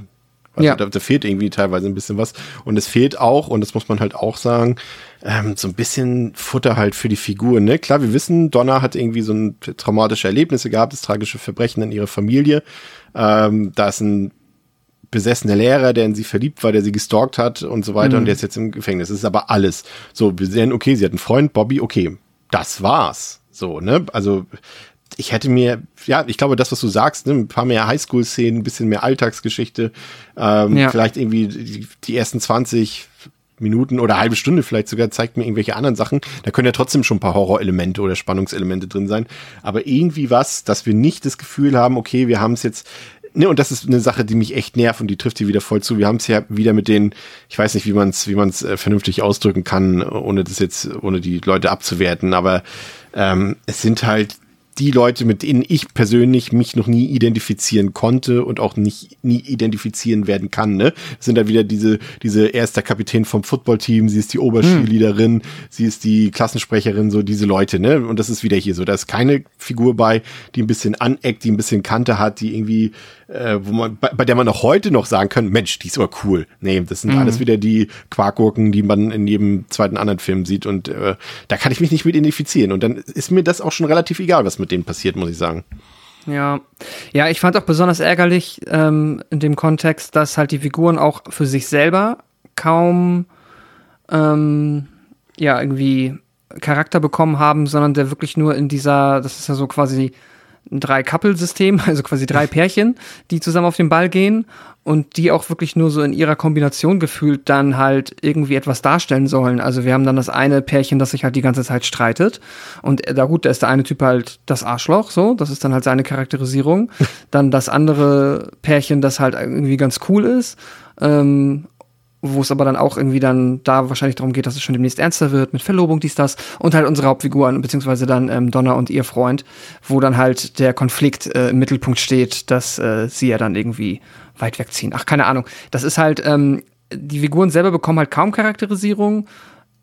S2: Also ja. da, da fehlt irgendwie teilweise ein bisschen was. Und es fehlt auch, und das muss man halt auch sagen, ähm, so ein bisschen Futter halt für die Figur. Ne? Klar, wir wissen, Donna hat irgendwie so ein traumatische Erlebnisse gehabt, das tragische Verbrechen in ihrer Familie. Ähm, da ist ein besessener Lehrer, der in sie verliebt war, der sie gestalkt hat und so weiter. Mhm. Und der ist jetzt im Gefängnis. Das ist aber alles. So, wir sehen, okay, sie hat einen Freund, Bobby, okay, das war's. So, ne? Also ich hätte mir, ja, ich glaube, das, was du sagst, ne, ein paar mehr Highschool-Szenen, ein bisschen mehr Alltagsgeschichte, ähm, ja. vielleicht irgendwie die, die, ersten 20 Minuten oder halbe Stunde vielleicht sogar zeigt mir irgendwelche anderen Sachen. Da können ja trotzdem schon ein paar Horrorelemente oder Spannungselemente drin sein. Aber irgendwie was, dass wir nicht das Gefühl haben, okay, wir haben es jetzt Ne, und das ist eine Sache, die mich echt nervt und die trifft hier wieder voll zu. Wir haben es ja wieder mit den, ich weiß nicht, wie man es wie man's, äh, vernünftig ausdrücken kann, ohne das jetzt, ohne die Leute abzuwerten, aber ähm, es sind halt die Leute, mit denen ich persönlich mich noch nie identifizieren konnte und auch nicht nie identifizieren werden kann. Ne? Das sind da wieder diese, diese erster Kapitän vom Footballteam, sie ist die Oberschulleaderin, hm. sie ist die Klassensprecherin, so diese Leute, ne? Und das ist wieder hier so. Da ist keine Figur bei, die ein bisschen aneckt, die ein bisschen Kante hat, die irgendwie äh, wo man, bei, bei der man auch heute noch sagen kann, Mensch, die ist aber cool. Nee, das sind mhm. alles wieder die Quarkgurken, die man in jedem zweiten anderen Film sieht und äh, da kann ich mich nicht mit identifizieren und dann ist mir das auch schon relativ egal, was mit denen passiert, muss ich sagen.
S3: Ja, ja, ich fand auch besonders ärgerlich ähm, in dem Kontext, dass halt die Figuren auch für sich selber kaum ähm, ja irgendwie Charakter bekommen haben, sondern der wirklich nur in dieser, das ist ja so quasi ein Drei-Couple-System, also quasi drei Pärchen, die zusammen auf den Ball gehen und die auch wirklich nur so in ihrer Kombination gefühlt dann halt irgendwie etwas darstellen sollen. Also wir haben dann das eine Pärchen, das sich halt die ganze Zeit streitet und da gut, da ist der eine Typ halt das Arschloch, so, das ist dann halt seine Charakterisierung. Dann das andere Pärchen, das halt irgendwie ganz cool ist. Ähm, wo es aber dann auch irgendwie dann da wahrscheinlich darum geht, dass es schon demnächst ernster wird mit Verlobung, dies, das und halt unsere Hauptfiguren, beziehungsweise dann ähm, Donna und ihr Freund, wo dann halt der Konflikt äh, im Mittelpunkt steht, dass äh, sie ja dann irgendwie weit wegziehen. Ach, keine Ahnung. Das ist halt, ähm, die Figuren selber bekommen halt kaum Charakterisierung,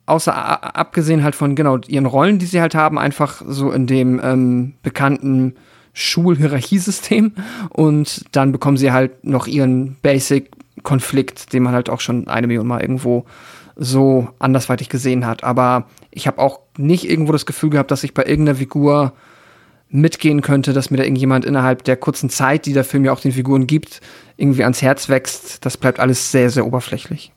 S3: außer abgesehen halt von, genau, ihren Rollen, die sie halt haben, einfach so in dem ähm, bekannten Schulhierarchiesystem und dann bekommen sie halt noch ihren Basic Konflikt, den man halt auch schon eine Million Mal irgendwo so andersweitig gesehen hat. Aber ich habe auch nicht irgendwo das Gefühl gehabt, dass ich bei irgendeiner Figur mitgehen könnte, dass mir da irgendjemand innerhalb der kurzen Zeit, die der Film ja auch den Figuren gibt, irgendwie ans Herz wächst. Das bleibt alles sehr, sehr oberflächlich.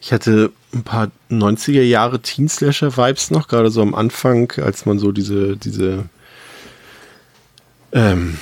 S2: Ich hatte ein paar 90er Jahre Teen-Slasher-Vibes noch, gerade so am Anfang, als man so diese, diese ähm,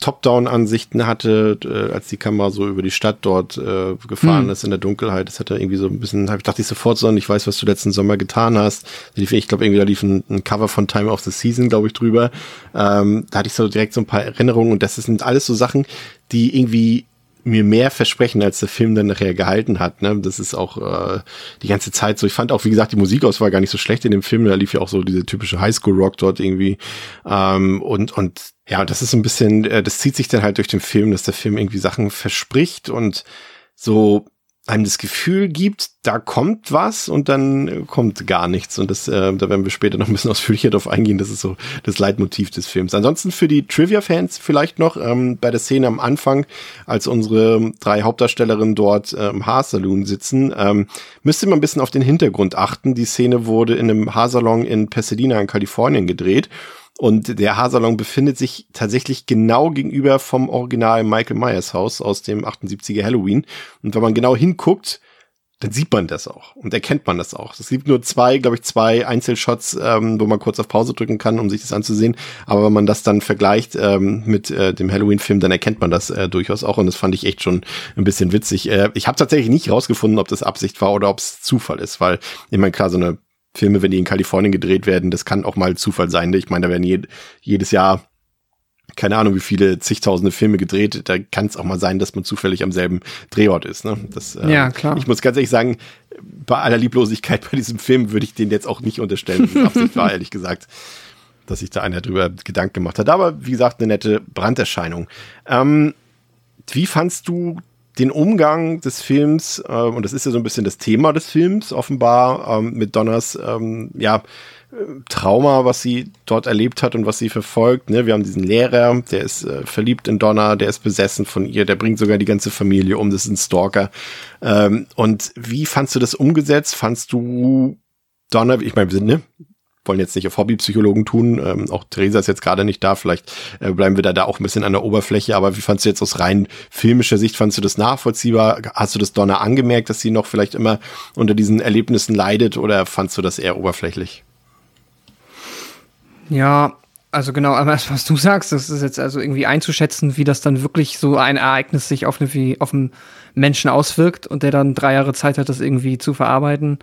S2: Top-Down-Ansichten hatte, äh, als die Kamera so über die Stadt dort äh, gefahren hm. ist in der Dunkelheit. Das hat er irgendwie so ein bisschen, hab, dachte ich sofort so, und ich weiß, was du letzten Sommer getan hast. Ich glaube, irgendwie da lief ein, ein, Cover von Time of the Season, glaube ich, drüber. Ähm, da hatte ich so direkt so ein paar Erinnerungen und das sind alles so Sachen, die irgendwie mir mehr versprechen, als der Film dann nachher gehalten hat. Ne? Das ist auch äh, die ganze Zeit so. Ich fand auch, wie gesagt, die Musikauswahl gar nicht so schlecht in dem Film. Da lief ja auch so diese typische Highschool-Rock dort irgendwie. Ähm, und, und ja, das ist ein bisschen, äh, das zieht sich dann halt durch den Film, dass der Film irgendwie Sachen verspricht und so einem das Gefühl gibt, da kommt was und dann kommt gar nichts. Und das, äh, da werden wir später noch ein bisschen ausführlicher drauf eingehen. Das ist so das Leitmotiv des Films. Ansonsten für die Trivia-Fans vielleicht noch ähm, bei der Szene am Anfang, als unsere drei Hauptdarstellerinnen dort äh, im Haarsaloon sitzen, ähm, müsste man ein bisschen auf den Hintergrund achten. Die Szene wurde in einem Haarsalon in Pasadena in Kalifornien gedreht. Und der Haarsalon befindet sich tatsächlich genau gegenüber vom Original Michael Myers Haus aus dem 78er Halloween. Und wenn man genau hinguckt, dann sieht man das auch und erkennt man das auch. Es gibt nur zwei, glaube ich, zwei Einzelshots, ähm, wo man kurz auf Pause drücken kann, um sich das anzusehen. Aber wenn man das dann vergleicht ähm, mit äh, dem Halloween-Film, dann erkennt man das äh, durchaus auch und das fand ich echt schon ein bisschen witzig. Äh, ich habe tatsächlich nicht rausgefunden, ob das Absicht war oder ob es Zufall ist, weil ich meine, klar, so eine Filme, wenn die in Kalifornien gedreht werden, das kann auch mal Zufall sein. Ich meine, da werden je, jedes Jahr keine Ahnung, wie viele zigtausende Filme gedreht. Da kann es auch mal sein, dass man zufällig am selben Drehort ist. Ne? Das, äh,
S3: ja, klar.
S2: Ich muss ganz ehrlich sagen, bei aller Lieblosigkeit bei diesem Film würde ich den jetzt auch nicht unterstellen. Das Absicht war, ehrlich gesagt, dass sich da einer drüber Gedanken gemacht hat. Aber wie gesagt, eine nette Branderscheinung. Ähm, wie fandst du den Umgang des Films, äh, und das ist ja so ein bisschen das Thema des Films, offenbar, ähm, mit Donners, ähm, ja, Trauma, was sie dort erlebt hat und was sie verfolgt. Ne? Wir haben diesen Lehrer, der ist äh, verliebt in Donna, der ist besessen von ihr, der bringt sogar die ganze Familie um, das ist ein Stalker. Ähm, und wie fandst du das umgesetzt? Fandst du Donna, ich meine, wir sind, ne, wollen jetzt nicht auf Hobbypsychologen tun. Ähm, auch Theresa ist jetzt gerade nicht da. Vielleicht äh, bleiben wir da, da auch ein bisschen an der Oberfläche. Aber wie fandst du jetzt aus rein filmischer Sicht, fandst du das nachvollziehbar? Hast du das Donner angemerkt, dass sie noch vielleicht immer unter diesen Erlebnissen leidet oder fandst du das eher oberflächlich?
S3: Ja, also genau, aber was du sagst, das ist jetzt also irgendwie einzuschätzen, wie das dann wirklich so ein Ereignis sich auf, eine, auf einen Menschen auswirkt und der dann drei Jahre Zeit hat, das irgendwie zu verarbeiten.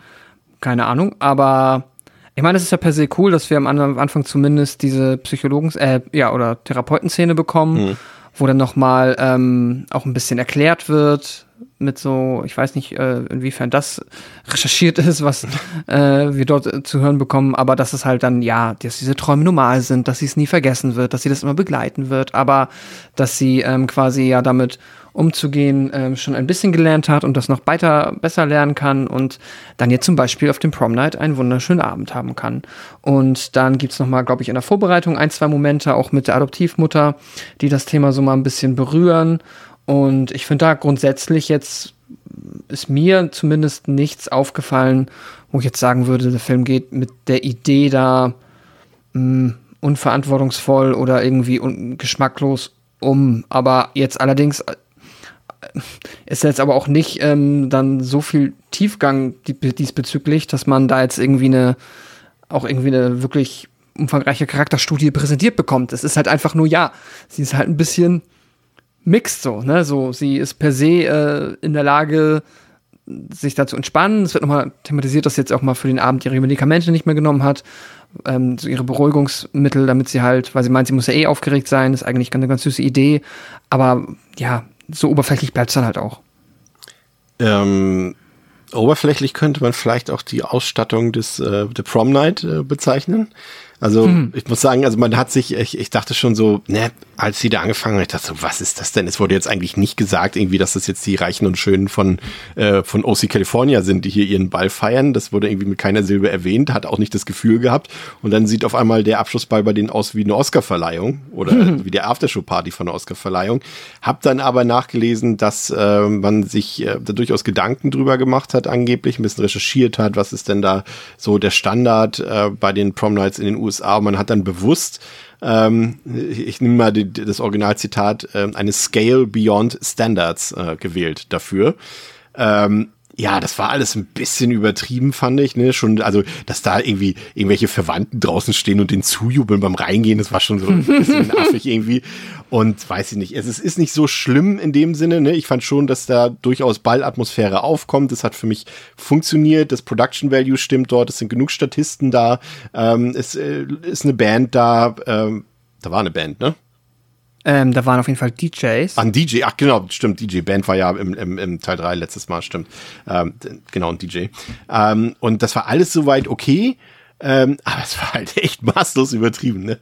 S3: Keine Ahnung, aber ich meine, es ist ja per se cool, dass wir am Anfang zumindest diese Psychologen, äh, ja, oder Therapeutenszene bekommen, mhm. wo dann nochmal ähm, auch ein bisschen erklärt wird, mit so, ich weiß nicht, äh, inwiefern das recherchiert ist, was äh, wir dort zu hören bekommen, aber dass es halt dann, ja, dass diese Träume normal sind, dass sie es nie vergessen wird, dass sie das immer begleiten wird, aber dass sie ähm, quasi ja damit umzugehen ähm, schon ein bisschen gelernt hat und das noch weiter besser lernen kann und dann jetzt zum Beispiel auf dem Prom Night einen wunderschönen Abend haben kann. Und dann gibt's noch mal, glaube ich, in der Vorbereitung ein, zwei Momente auch mit der Adoptivmutter, die das Thema so mal ein bisschen berühren. Und ich finde da grundsätzlich jetzt ist mir zumindest nichts aufgefallen, wo ich jetzt sagen würde, der Film geht mit der Idee da mh, hm, unverantwortungsvoll oder irgendwie un geschmacklos um. Aber jetzt allerdings ist jetzt aber auch nicht ähm, dann so viel Tiefgang diesbezüglich, dass man da jetzt irgendwie eine, auch irgendwie eine wirklich umfangreiche Charakterstudie präsentiert bekommt. Es ist halt einfach nur, ja, sie ist halt ein bisschen mixed so, ne? So, sie ist per se äh, in der Lage, sich da zu entspannen. Es wird nochmal thematisiert, dass sie jetzt auch mal für den Abend ihre Medikamente nicht mehr genommen hat. Ähm, so ihre Beruhigungsmittel, damit sie halt, weil sie meint, sie muss ja eh aufgeregt sein, ist eigentlich eine ganz süße Idee. Aber ja, so oberflächlich bleibt es dann halt auch.
S2: Ähm, oberflächlich könnte man vielleicht auch die Ausstattung des äh, der Prom Night äh, bezeichnen. Also hm. ich muss sagen, also man hat sich, ich, ich dachte schon so, ne, als sie da angefangen hat, ich dachte so, was ist das denn? Es wurde jetzt eigentlich nicht gesagt, irgendwie, dass das jetzt die Reichen und Schönen von, äh, von OC California sind, die hier ihren Ball feiern. Das wurde irgendwie mit keiner Silbe erwähnt, hat auch nicht das Gefühl gehabt. Und dann sieht auf einmal der Abschlussball bei denen aus wie eine Oscarverleihung oder hm. wie der Aftershow-Party von der Oscarverleihung. Hab dann aber nachgelesen, dass äh, man sich äh, da durchaus Gedanken drüber gemacht hat, angeblich, ein bisschen recherchiert hat, was ist denn da so der Standard äh, bei den Prom Nights in den USA USA und man hat dann bewusst ähm, ich nehme mal die, das Originalzitat, äh, eine Scale Beyond Standards äh, gewählt dafür. Ähm, ja, das war alles ein bisschen übertrieben, fand ich, ne? Schon, also, dass da irgendwie irgendwelche Verwandten draußen stehen und den zujubeln beim Reingehen, das war schon so ein bisschen affig irgendwie. Und weiß ich nicht, es ist nicht so schlimm in dem Sinne, ne? Ich fand schon, dass da durchaus Ballatmosphäre aufkommt. Das hat für mich funktioniert. Das Production Value stimmt dort. Es sind genug Statisten da. Ähm, es äh, ist eine Band da. Ähm, da war eine Band, ne?
S3: Ähm, da waren auf jeden Fall DJs.
S2: Ein DJ, ach genau, stimmt, DJ. Band war ja im, im, im Teil 3 letztes Mal, stimmt. Ähm, genau, ein DJ. Ähm, und das war alles soweit okay, ähm, aber es war halt echt maßlos übertrieben, ne?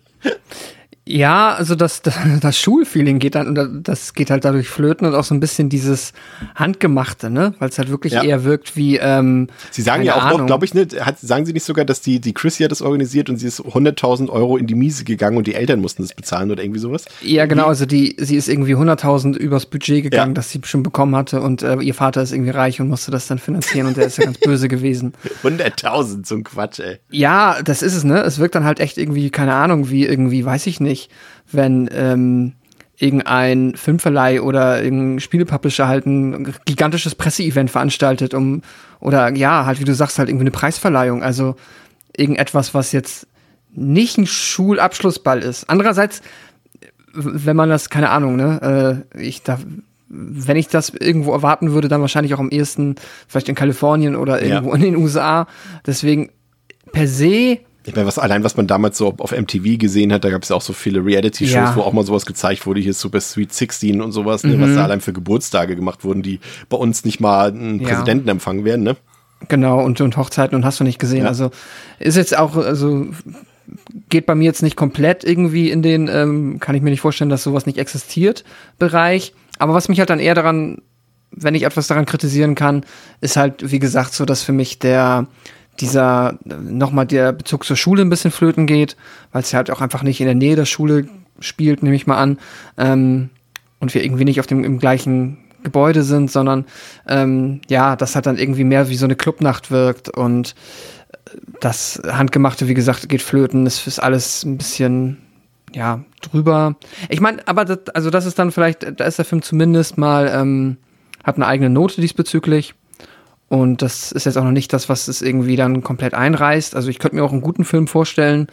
S3: Ja, also das, das, das Schulfeeling geht dann, das geht halt dadurch flöten und auch so ein bisschen dieses Handgemachte, ne? Weil es halt wirklich ja. eher wirkt wie. Ähm,
S2: sie sagen ja auch Ahnung. noch, glaube ich, ne, hat, sagen Sie nicht sogar, dass die, die Chrissy hat das organisiert und sie ist 100.000 Euro in die Miese gegangen und die Eltern mussten das bezahlen oder irgendwie sowas?
S3: Ja, genau, also die, sie ist irgendwie 100.000 übers Budget gegangen, ja. das sie schon bekommen hatte und äh, ihr Vater ist irgendwie reich und musste das dann finanzieren und der ist ja ganz böse gewesen.
S2: 100.000, so ein Quatsch, ey.
S3: Ja, das ist es, ne? Es wirkt dann halt echt irgendwie, keine Ahnung, wie irgendwie, weiß ich nicht nicht, wenn ähm, irgendein Filmverleih oder irgendein Spielepublisher halt ein gigantisches Presseevent veranstaltet, um, oder ja, halt, wie du sagst, halt irgendwie eine Preisverleihung. Also irgendetwas, was jetzt nicht ein Schulabschlussball ist. Andererseits, wenn man das, keine Ahnung, ne, äh, ich da, wenn ich das irgendwo erwarten würde, dann wahrscheinlich auch am ehesten vielleicht in Kalifornien oder irgendwo ja. in den USA. Deswegen per se
S2: ich meine, was allein was man damals so auf MTV gesehen hat, da gab es ja auch so viele Reality-Shows, ja. wo auch mal sowas gezeigt wurde, hier Super Sweet 16 und sowas, ne, mhm. was da allein für Geburtstage gemacht wurden, die bei uns nicht mal einen ja. Präsidenten empfangen werden, ne?
S3: Genau, und, und Hochzeiten und hast du nicht gesehen. Ja. Also ist jetzt auch, also geht bei mir jetzt nicht komplett irgendwie in den, ähm, kann ich mir nicht vorstellen, dass sowas nicht existiert, Bereich. Aber was mich halt dann eher daran, wenn ich etwas daran kritisieren kann, ist halt, wie gesagt, so, dass für mich der, dieser nochmal der Bezug zur Schule ein bisschen flöten geht, weil es ja halt auch einfach nicht in der Nähe der Schule spielt, nehme ich mal an. Ähm, und wir irgendwie nicht auf dem im gleichen Gebäude sind, sondern ähm, ja, das hat dann irgendwie mehr wie so eine Clubnacht wirkt und das Handgemachte, wie gesagt, geht flöten. Es ist alles ein bisschen ja drüber. Ich meine, aber das, also das ist dann vielleicht, da ist der Film zumindest mal ähm, hat eine eigene Note diesbezüglich. Und das ist jetzt auch noch nicht das, was es irgendwie dann komplett einreißt. Also ich könnte mir auch einen guten Film vorstellen,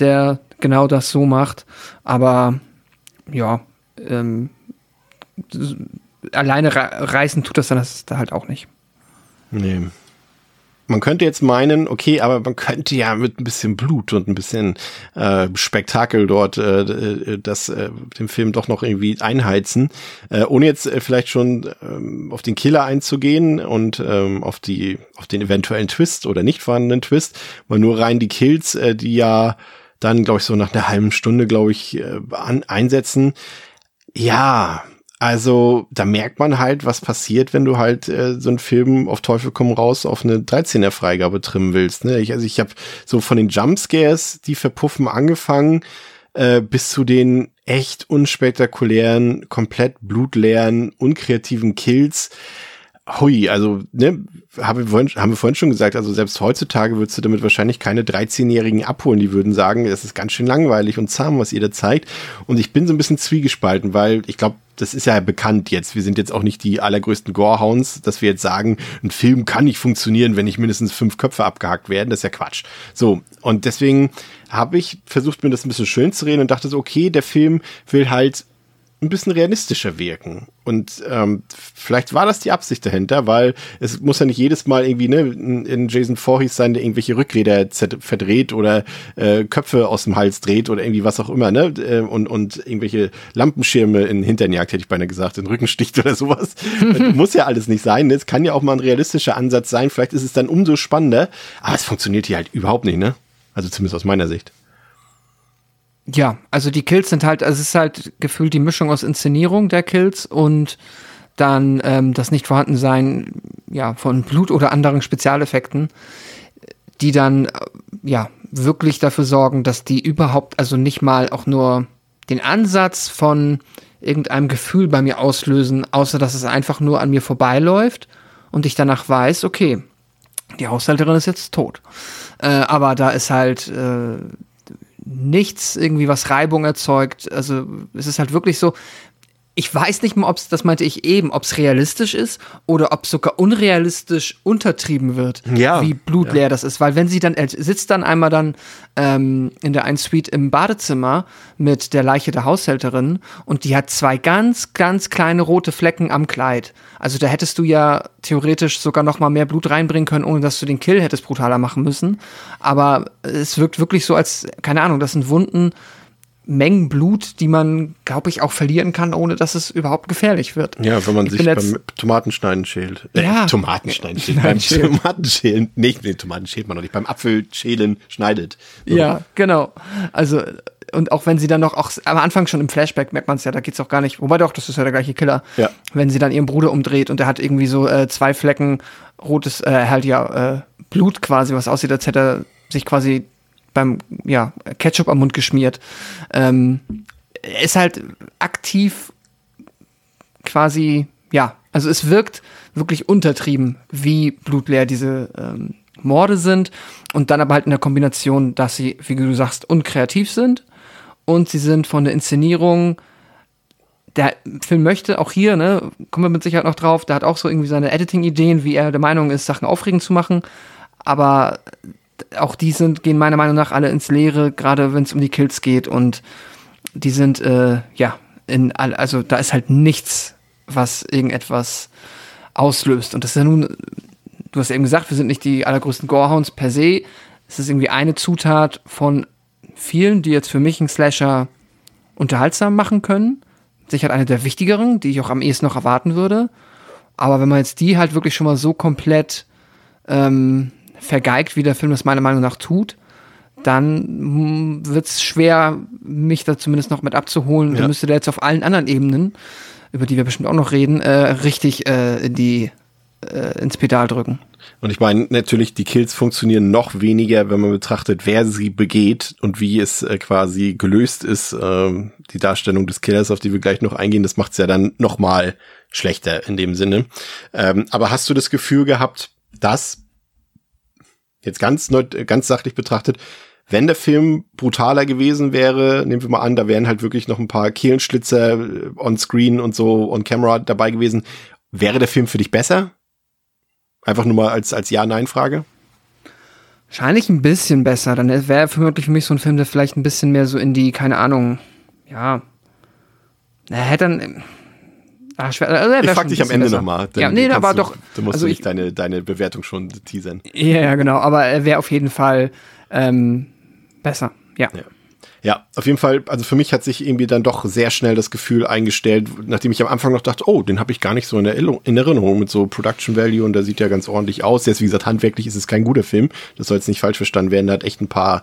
S3: der genau das so macht. Aber ja, ähm, alleine reißen tut das dann das da halt auch nicht.
S2: Nee. Man könnte jetzt meinen, okay, aber man könnte ja mit ein bisschen Blut und ein bisschen äh, Spektakel dort äh, äh, das äh, dem Film doch noch irgendwie einheizen, äh, ohne jetzt äh, vielleicht schon ähm, auf den Killer einzugehen und ähm, auf die auf den eventuellen Twist oder nicht vorhandenen Twist, mal nur rein die Kills, äh, die ja dann glaube ich so nach einer halben Stunde glaube ich äh, an, einsetzen. Ja, also da merkt man halt, was passiert, wenn du halt äh, so einen Film auf Teufel komm raus auf eine 13er Freigabe trimmen willst. Ne? Ich, also ich habe so von den Jumpscares, die verpuffen, angefangen, äh, bis zu den echt unspektakulären, komplett blutleeren, unkreativen Kills. Hui, also ne, haben wir, vorhin, haben wir vorhin schon gesagt, also selbst heutzutage würdest du damit wahrscheinlich keine 13-Jährigen abholen. Die würden sagen, es ist ganz schön langweilig und zahm, was ihr da zeigt. Und ich bin so ein bisschen zwiegespalten, weil ich glaube, das ist ja bekannt jetzt. Wir sind jetzt auch nicht die allergrößten Gorehounds, dass wir jetzt sagen, ein Film kann nicht funktionieren, wenn nicht mindestens fünf Köpfe abgehakt werden. Das ist ja Quatsch. So, und deswegen habe ich versucht, mir das ein bisschen schön zu reden und dachte so, okay, der Film will halt ein bisschen realistischer wirken. Und ähm, vielleicht war das die Absicht dahinter, weil es muss ja nicht jedes Mal irgendwie ne, in Jason Voorhees sein, der irgendwelche Rückräder verdreht oder äh, Köpfe aus dem Hals dreht oder irgendwie was auch immer, ne? Äh, und, und irgendwelche Lampenschirme in Hintern jagt, hätte ich beinahe gesagt, in Rücken sticht oder sowas. muss ja alles nicht sein. Ne? Es kann ja auch mal ein realistischer Ansatz sein. Vielleicht ist es dann umso spannender. Aber es funktioniert hier halt überhaupt nicht, ne? Also zumindest aus meiner Sicht.
S3: Ja, also die Kills sind halt, also es ist halt gefühlt die Mischung aus Inszenierung der Kills und dann ähm, das Nicht-Vorhandensein ja, von Blut oder anderen Spezialeffekten, die dann äh, ja wirklich dafür sorgen, dass die überhaupt, also nicht mal auch nur den Ansatz von irgendeinem Gefühl bei mir auslösen, außer dass es einfach nur an mir vorbeiläuft und ich danach weiß, okay, die Haushälterin ist jetzt tot. Äh, aber da ist halt äh, nichts irgendwie, was Reibung erzeugt. Also es ist halt wirklich so, ich weiß nicht mal, ob es, das meinte ich eben, ob es realistisch ist oder ob es sogar unrealistisch untertrieben wird,
S2: ja,
S3: wie blutleer ja. das ist. Weil wenn sie dann, er sitzt dann einmal dann ähm, in der einen Suite im Badezimmer mit der Leiche der Haushälterin und die hat zwei ganz, ganz kleine rote Flecken am Kleid. Also da hättest du ja theoretisch sogar noch mal mehr Blut reinbringen können, ohne dass du den Kill hättest brutaler machen müssen. Aber es wirkt wirklich so, als, keine Ahnung, das sind Wunden, Mengen Blut, die man, glaube ich, auch verlieren kann, ohne dass es überhaupt gefährlich wird.
S2: Ja, wenn man ich sich beim Tomatenschneiden schält.
S3: Äh, ja.
S2: Tomatenschneiden schält. beim Tomatenschälen. Nicht, nee, Tomaten schält man noch nicht. Beim Apfelschälen schneidet.
S3: So. Ja, genau. Also, und auch wenn sie dann noch, auch am Anfang schon im Flashback merkt man es ja, da geht's auch gar nicht, wobei doch, das ist ja der gleiche Killer.
S2: Ja.
S3: Wenn sie dann ihren Bruder umdreht und er hat irgendwie so äh, zwei Flecken rotes, äh, halt ja, äh, Blut quasi, was aussieht, als hätte er sich quasi beim ja, Ketchup am Mund geschmiert. Ähm, ist halt aktiv quasi, ja, also es wirkt wirklich untertrieben, wie blutleer diese ähm, Morde sind und dann aber halt in der Kombination, dass sie, wie du sagst, unkreativ sind und sie sind von der Inszenierung der Film möchte auch hier, ne, kommen wir mit Sicherheit noch drauf, der hat auch so irgendwie seine Editing-Ideen, wie er der Meinung ist, Sachen aufregend zu machen. Aber auch die sind, gehen meiner Meinung nach alle ins Leere, gerade wenn es um die Kills geht und die sind, äh, ja, in, also da ist halt nichts, was irgendetwas auslöst. Und das ist ja nun, du hast eben gesagt, wir sind nicht die allergrößten Gorehounds per se. Es ist irgendwie eine Zutat von vielen, die jetzt für mich einen Slasher unterhaltsam machen können. Sicher eine der wichtigeren, die ich auch am ehesten noch erwarten würde. Aber wenn man jetzt die halt wirklich schon mal so komplett ähm, vergeigt, wie der Film das meiner Meinung nach tut, dann wird es schwer, mich da zumindest noch mit abzuholen. Ja. Dann müsste der jetzt auf allen anderen Ebenen, über die wir bestimmt auch noch reden, äh, richtig äh, die, äh, ins Pedal drücken.
S2: Und ich meine, natürlich, die Kills funktionieren noch weniger, wenn man betrachtet, wer sie begeht und wie es äh, quasi gelöst ist. Ähm, die Darstellung des Killers, auf die wir gleich noch eingehen, das macht es ja dann noch mal schlechter in dem Sinne. Ähm, aber hast du das Gefühl gehabt, dass jetzt ganz, ganz sachlich betrachtet, wenn der Film brutaler gewesen wäre, nehmen wir mal an, da wären halt wirklich noch ein paar Kehlenschlitzer äh, on screen und so on camera dabei gewesen, wäre der Film für dich besser? Einfach nur mal als, als Ja-Nein-Frage?
S3: Wahrscheinlich ein bisschen besser. Dann wäre vermutlich für mich so ein Film, der vielleicht ein bisschen mehr so in die, keine Ahnung, ja, er hätte dann, Ah, schwer, also
S2: ich frag dich am Ende nochmal.
S3: Ja, nee, da war
S2: du,
S3: doch.
S2: Du musst
S3: also
S2: nicht
S3: ich,
S2: deine, deine Bewertung schon teasern.
S3: Ja, genau. Aber er wäre auf jeden Fall ähm, besser. Ja.
S2: ja. Ja, auf jeden Fall, also für mich hat sich irgendwie dann doch sehr schnell das Gefühl eingestellt, nachdem ich am Anfang noch dachte, oh, den habe ich gar nicht so in Erinnerung mit so Production Value und der sieht ja ganz ordentlich aus. Jetzt, wie gesagt, handwerklich ist es kein guter Film. Das soll jetzt nicht falsch verstanden werden. Der hat echt ein paar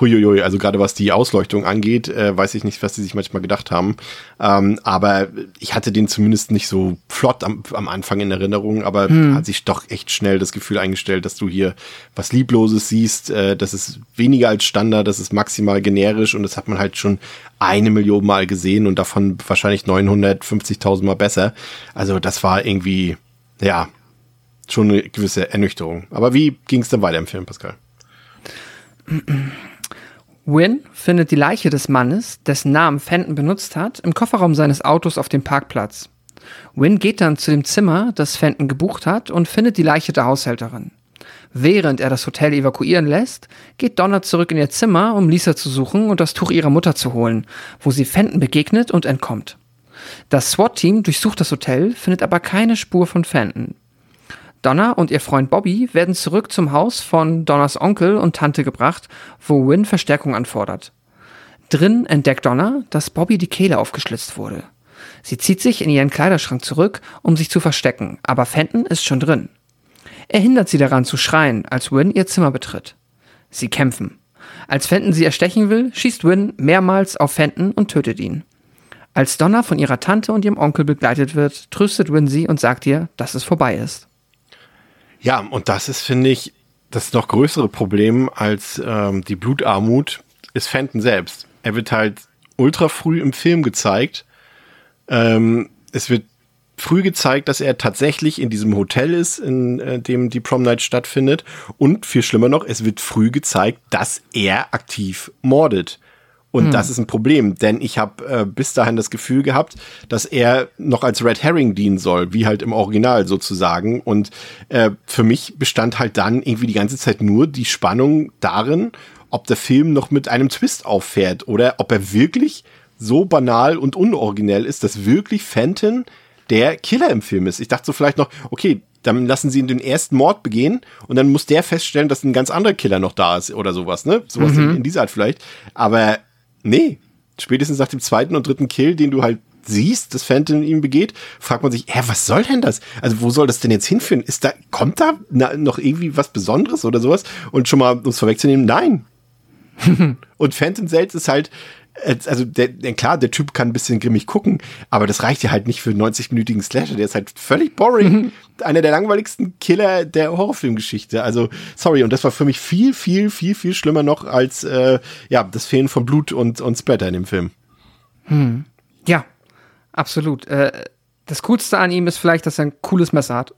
S2: Huiuiui, also gerade was die Ausleuchtung angeht, äh, weiß ich nicht, was die sich manchmal gedacht haben. Ähm, aber ich hatte den zumindest nicht so flott am, am Anfang in Erinnerung, aber hm. hat sich doch echt schnell das Gefühl eingestellt, dass du hier was Liebloses siehst. Äh, das ist weniger als Standard, das ist maximal generisch und das hat man halt schon eine Million Mal gesehen und davon wahrscheinlich 950.000 Mal besser. Also das war irgendwie, ja, schon eine gewisse Ernüchterung. Aber wie ging es dann weiter im Film, Pascal?
S3: Wynn findet die Leiche des Mannes, dessen Namen Fenton benutzt hat, im Kofferraum seines Autos auf dem Parkplatz. Wynn geht dann zu dem Zimmer, das Fenton gebucht hat, und findet die Leiche der Haushälterin. Während er das Hotel evakuieren lässt, geht Donna zurück in ihr Zimmer, um Lisa zu suchen und das Tuch ihrer Mutter zu holen, wo sie Fenton begegnet und entkommt. Das SWAT-Team durchsucht das Hotel, findet aber keine Spur von Fenton. Donna und ihr Freund Bobby werden zurück zum Haus von Donners Onkel und Tante gebracht, wo Win Verstärkung anfordert. Drin entdeckt Donna, dass Bobby die Kehle aufgeschlitzt wurde. Sie zieht sich in ihren Kleiderschrank zurück, um sich zu verstecken, aber Fenton ist schon drin. Er hindert sie daran zu schreien, als Win ihr Zimmer betritt. Sie kämpfen. Als Fenton sie erstechen will, schießt Win mehrmals auf Fenton und tötet ihn. Als Donna von ihrer Tante und ihrem Onkel begleitet wird, tröstet Win sie und sagt ihr, dass es vorbei ist.
S2: Ja, und das ist, finde ich, das noch größere Problem als ähm, die Blutarmut ist Fenton selbst. Er wird halt ultra früh im Film gezeigt. Ähm, es wird früh gezeigt, dass er tatsächlich in diesem Hotel ist, in äh, dem die Prom Night stattfindet. Und viel schlimmer noch, es wird früh gezeigt, dass er aktiv mordet. Und hm. das ist ein Problem, denn ich habe äh, bis dahin das Gefühl gehabt, dass er noch als Red Herring dienen soll, wie halt im Original sozusagen. Und äh, für mich bestand halt dann irgendwie die ganze Zeit nur die Spannung darin, ob der Film noch mit einem Twist auffährt oder ob er wirklich so banal und unoriginell ist, dass wirklich Fenton der Killer im Film ist. Ich dachte so vielleicht noch, okay, dann lassen sie ihn den ersten Mord begehen und dann muss der feststellen, dass ein ganz anderer Killer noch da ist oder sowas, ne? Sowas mhm. in, in dieser Art vielleicht. Aber Nee, spätestens nach dem zweiten und dritten Kill, den du halt siehst, das Phantom ihm begeht, fragt man sich, hä, was soll denn das? Also wo soll das denn jetzt hinführen? Ist da, kommt da noch irgendwie was Besonderes oder sowas? Und schon mal, um es vorwegzunehmen, nein. und Phantom selbst ist halt, also der, der, klar, der Typ kann ein bisschen grimmig gucken, aber das reicht ja halt nicht für einen 90-minütigen Slasher. Der ist halt völlig boring. Mhm. Einer der langweiligsten Killer der Horrorfilmgeschichte. Also, sorry, und das war für mich viel, viel, viel, viel schlimmer noch als äh, ja, das Fehlen von Blut und, und Splatter in dem Film.
S3: Hm. Ja, absolut. Äh, das Coolste an ihm ist vielleicht, dass er ein cooles Messer hat.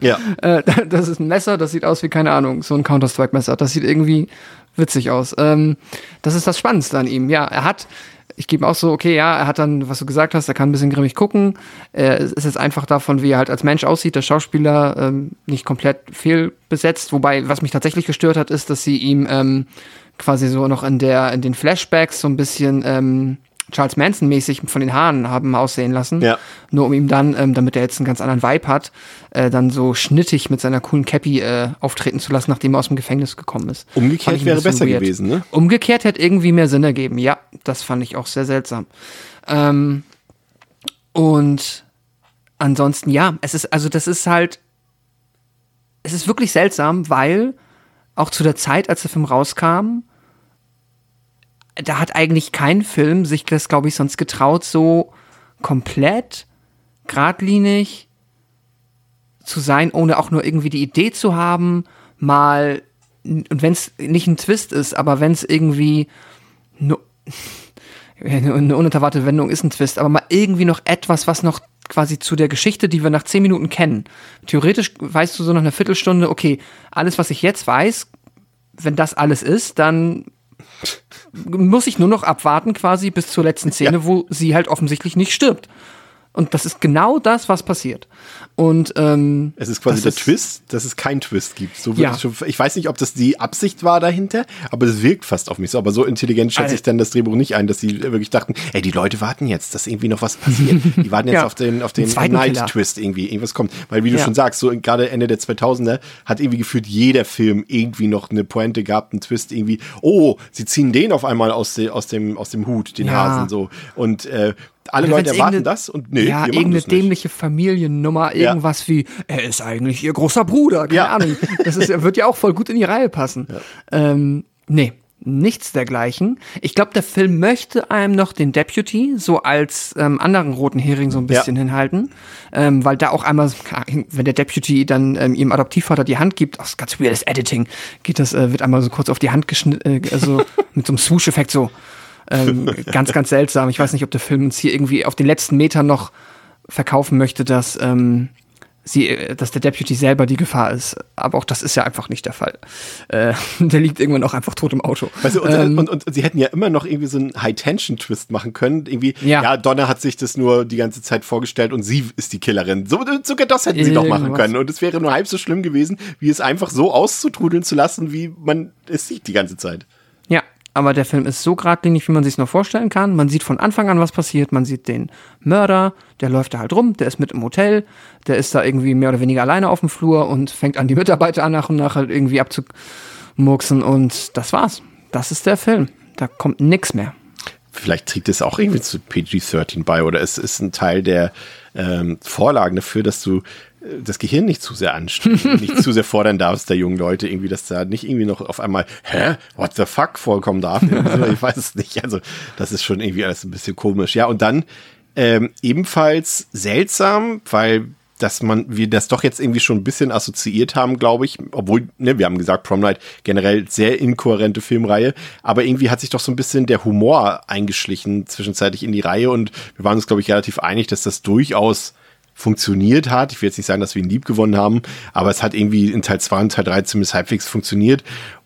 S2: Ja.
S3: Äh, das ist ein Messer, das sieht aus wie, keine Ahnung, so ein Counter-Strike-Messer. Das sieht irgendwie witzig aus. Ähm, das ist das Spannendste an ihm. Ja, er hat, ich gebe auch so, okay, ja, er hat dann, was du gesagt hast, er kann ein bisschen grimmig gucken. Er ist jetzt einfach davon, wie er halt als Mensch aussieht, der Schauspieler ähm, nicht komplett fehlbesetzt. Wobei, was mich tatsächlich gestört hat, ist, dass sie ihm ähm, quasi so noch in der, in den Flashbacks so ein bisschen Charles Manson-mäßig von den Haaren haben aussehen lassen.
S2: Ja.
S3: Nur um ihm dann, ähm, damit er jetzt einen ganz anderen Vibe hat, äh, dann so schnittig mit seiner coolen Cappy äh, auftreten zu lassen, nachdem er aus dem Gefängnis gekommen ist.
S2: Umgekehrt wäre besser weird. gewesen, ne?
S3: Umgekehrt hätte irgendwie mehr Sinn ergeben. Ja, das fand ich auch sehr seltsam. Ähm, und ansonsten, ja, es ist, also das ist halt, es ist wirklich seltsam, weil auch zu der Zeit, als der Film rauskam, da hat eigentlich kein Film sich das, glaube ich, sonst getraut, so komplett geradlinig zu sein, ohne auch nur irgendwie die Idee zu haben, mal, und wenn es nicht ein Twist ist, aber wenn es irgendwie nur, eine unerwartete Wendung ist ein Twist, aber mal irgendwie noch etwas, was noch quasi zu der Geschichte, die wir nach zehn Minuten kennen. Theoretisch weißt du so nach einer Viertelstunde, okay, alles, was ich jetzt weiß, wenn das alles ist, dann muss ich nur noch abwarten quasi bis zur letzten Szene, ja. wo sie halt offensichtlich nicht stirbt. Und das ist genau das, was passiert. Und ähm,
S2: es ist quasi der
S3: ist,
S2: Twist, dass es keinen Twist gibt. So
S3: ja.
S2: ich, schon, ich weiß nicht, ob das die Absicht war dahinter, aber es wirkt fast auf mich so. Aber so intelligent schätze ich dann das Drehbuch nicht ein, dass sie wirklich dachten, ey, die Leute warten jetzt, dass irgendwie noch was passiert. Die warten jetzt
S3: Ja.
S2: auf den, auf den
S3: Killer.
S2: Night-Twist irgendwie, irgendwas kommt. Weil wie du
S3: Ja.
S2: schon sagst, so gerade Ende der 2000er hat irgendwie gefühlt jeder Film irgendwie noch eine Pointe gehabt, einen Twist irgendwie. Oh, sie ziehen den auf einmal aus, de, aus, dem, aus dem Hut, den. Hasen so. Und äh, alle
S3: Oder
S2: Leute erwarten das und nee,
S3: ja, irgendeine
S2: das
S3: dämliche Familiennummer, irgendwas wie, er ist eigentlich ihr großer Bruder, keine
S2: Ja.
S3: Ahnung. Das ist, wird ja auch voll gut in die Reihe passen. Ähm, nee, nichts dergleichen. Ich glaube, der Film möchte einem noch den Deputy so als ähm, anderen roten Hering so ein bisschen hinhalten, ähm, weil da auch einmal, so- wenn der Deputy dann ähm, ihrem Adoptivvater die Hand gibt, aus ganz weirdes Editing, geht das, äh, wird einmal so kurz auf die Hand geschnitten, äh, also mit so einem Swoosh-Effekt so. Ähm, ganz, ganz seltsam. Ich weiß nicht, ob der Film uns hier irgendwie auf den letzten Metern noch verkaufen möchte, dass ähm, sie, äh, dass der Deputy selber die Gefahr ist. Aber auch das ist ja einfach nicht der Fall. Äh, der liegt irgendwann auch einfach tot im Auto.
S2: Weißt du, und,
S3: Ähm,
S2: und, und, sie hätten ja immer noch irgendwie so einen High-Tension-Twist machen können. Irgendwie, ja.
S3: Ja.
S2: Donna hat sich das nur die ganze Zeit vorgestellt und sie ist die Killerin. So, sogar das hätten sie noch machen können. Und es wäre nur halb so schlimm gewesen, wie es einfach so auszutrudeln zu lassen, wie man es sieht die ganze Zeit.
S3: Aber der Film ist so geradlinig, wie man sich noch vorstellen kann. Man sieht von Anfang an, was passiert. Man sieht den Mörder, der läuft da halt rum, der ist mit im Hotel, der ist da irgendwie mehr oder weniger alleine auf dem Flur und fängt an, die Mitarbeiter nach und nach halt irgendwie abzumurksen. Und das war's. Das ist der Film. Da kommt nix mehr.
S2: Vielleicht trägt es auch irgendwie zu PG-13 bei oder es ist ein Teil der ähm, Vorlagen dafür, dass du das Gehirn nicht zu sehr anstrengen, nicht zu sehr fordern darfst der jungen Leute irgendwie, dass da nicht irgendwie noch auf einmal, hä, what the fuck vorkommen darf. ich weiß es nicht. Also das ist schon irgendwie alles ein bisschen komisch. Ja, und dann ähm, ebenfalls seltsam, weil dass man, wir das doch jetzt irgendwie schon ein bisschen assoziiert haben, glaube ich, obwohl, ne, wir haben gesagt, Prom Night generell sehr inkohärente Filmreihe, aber irgendwie hat sich doch so ein bisschen der Humor eingeschlichen zwischenzeitlich in die Reihe und wir waren uns, glaube ich, relativ einig, dass das durchaus funktioniert hat. Ich will jetzt nicht sagen, dass wir ihn lieb gewonnen haben, aber es hat irgendwie in Teil 2 und Teil 3 zumindest halbwegs funktioniert.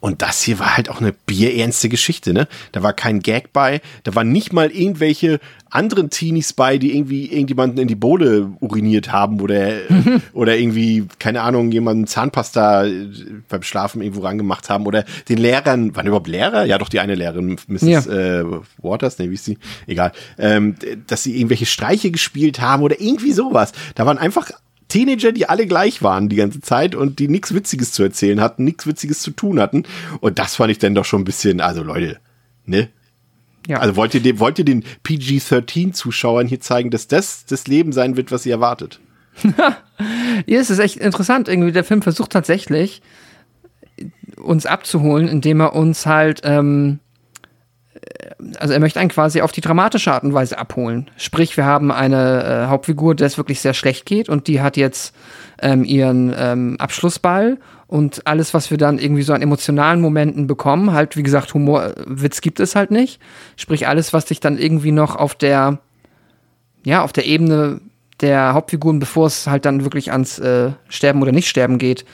S2: Und das hier war halt auch eine bierernste Geschichte, ne? Da war kein Gag bei, da waren nicht mal irgendwelche anderen Teenies bei, die irgendwie irgendjemanden in die Bohle uriniert haben oder, oder irgendwie, keine Ahnung, jemanden Zahnpasta äh, beim Schlafen irgendwo rangemacht haben oder den Lehrern, waren überhaupt Lehrer? Ja, doch, die eine Lehrerin, Mrs.
S3: Ja.
S2: Äh, Waters, ne, wie ist sie? Egal. Ähm, dass sie irgendwelche Streiche gespielt haben oder irgendwie sowas. Da waren einfach Teenager, die alle gleich waren die ganze Zeit und die nichts Witziges zu erzählen hatten, nichts Witziges zu tun hatten. Und das fand ich dann doch schon ein bisschen, also Leute, ne?
S3: Ja.
S2: Also wollt ihr, dem, wollt ihr den PG-13-Zuschauern hier zeigen, dass das das Leben sein wird, was ihr erwartet?
S3: Ja, es ist echt interessant. Irgendwie der Film versucht tatsächlich uns abzuholen, indem er uns halt, ähm, äh, also er möchte einen quasi auf die dramatische Art und Weise abholen. Sprich, wir haben eine äh, Hauptfigur, der es wirklich sehr schlecht geht und die hat jetzt ähm, ihren ähm, Abschlussball und alles, was wir dann irgendwie so an emotionalen Momenten bekommen, halt wie gesagt, Humor, äh, Witz gibt es halt nicht. Sprich, alles, was dich dann irgendwie noch auf der ja, auf der Ebene der Hauptfiguren, bevor es halt dann wirklich ans äh, Sterben oder Nicht-Sterben geht,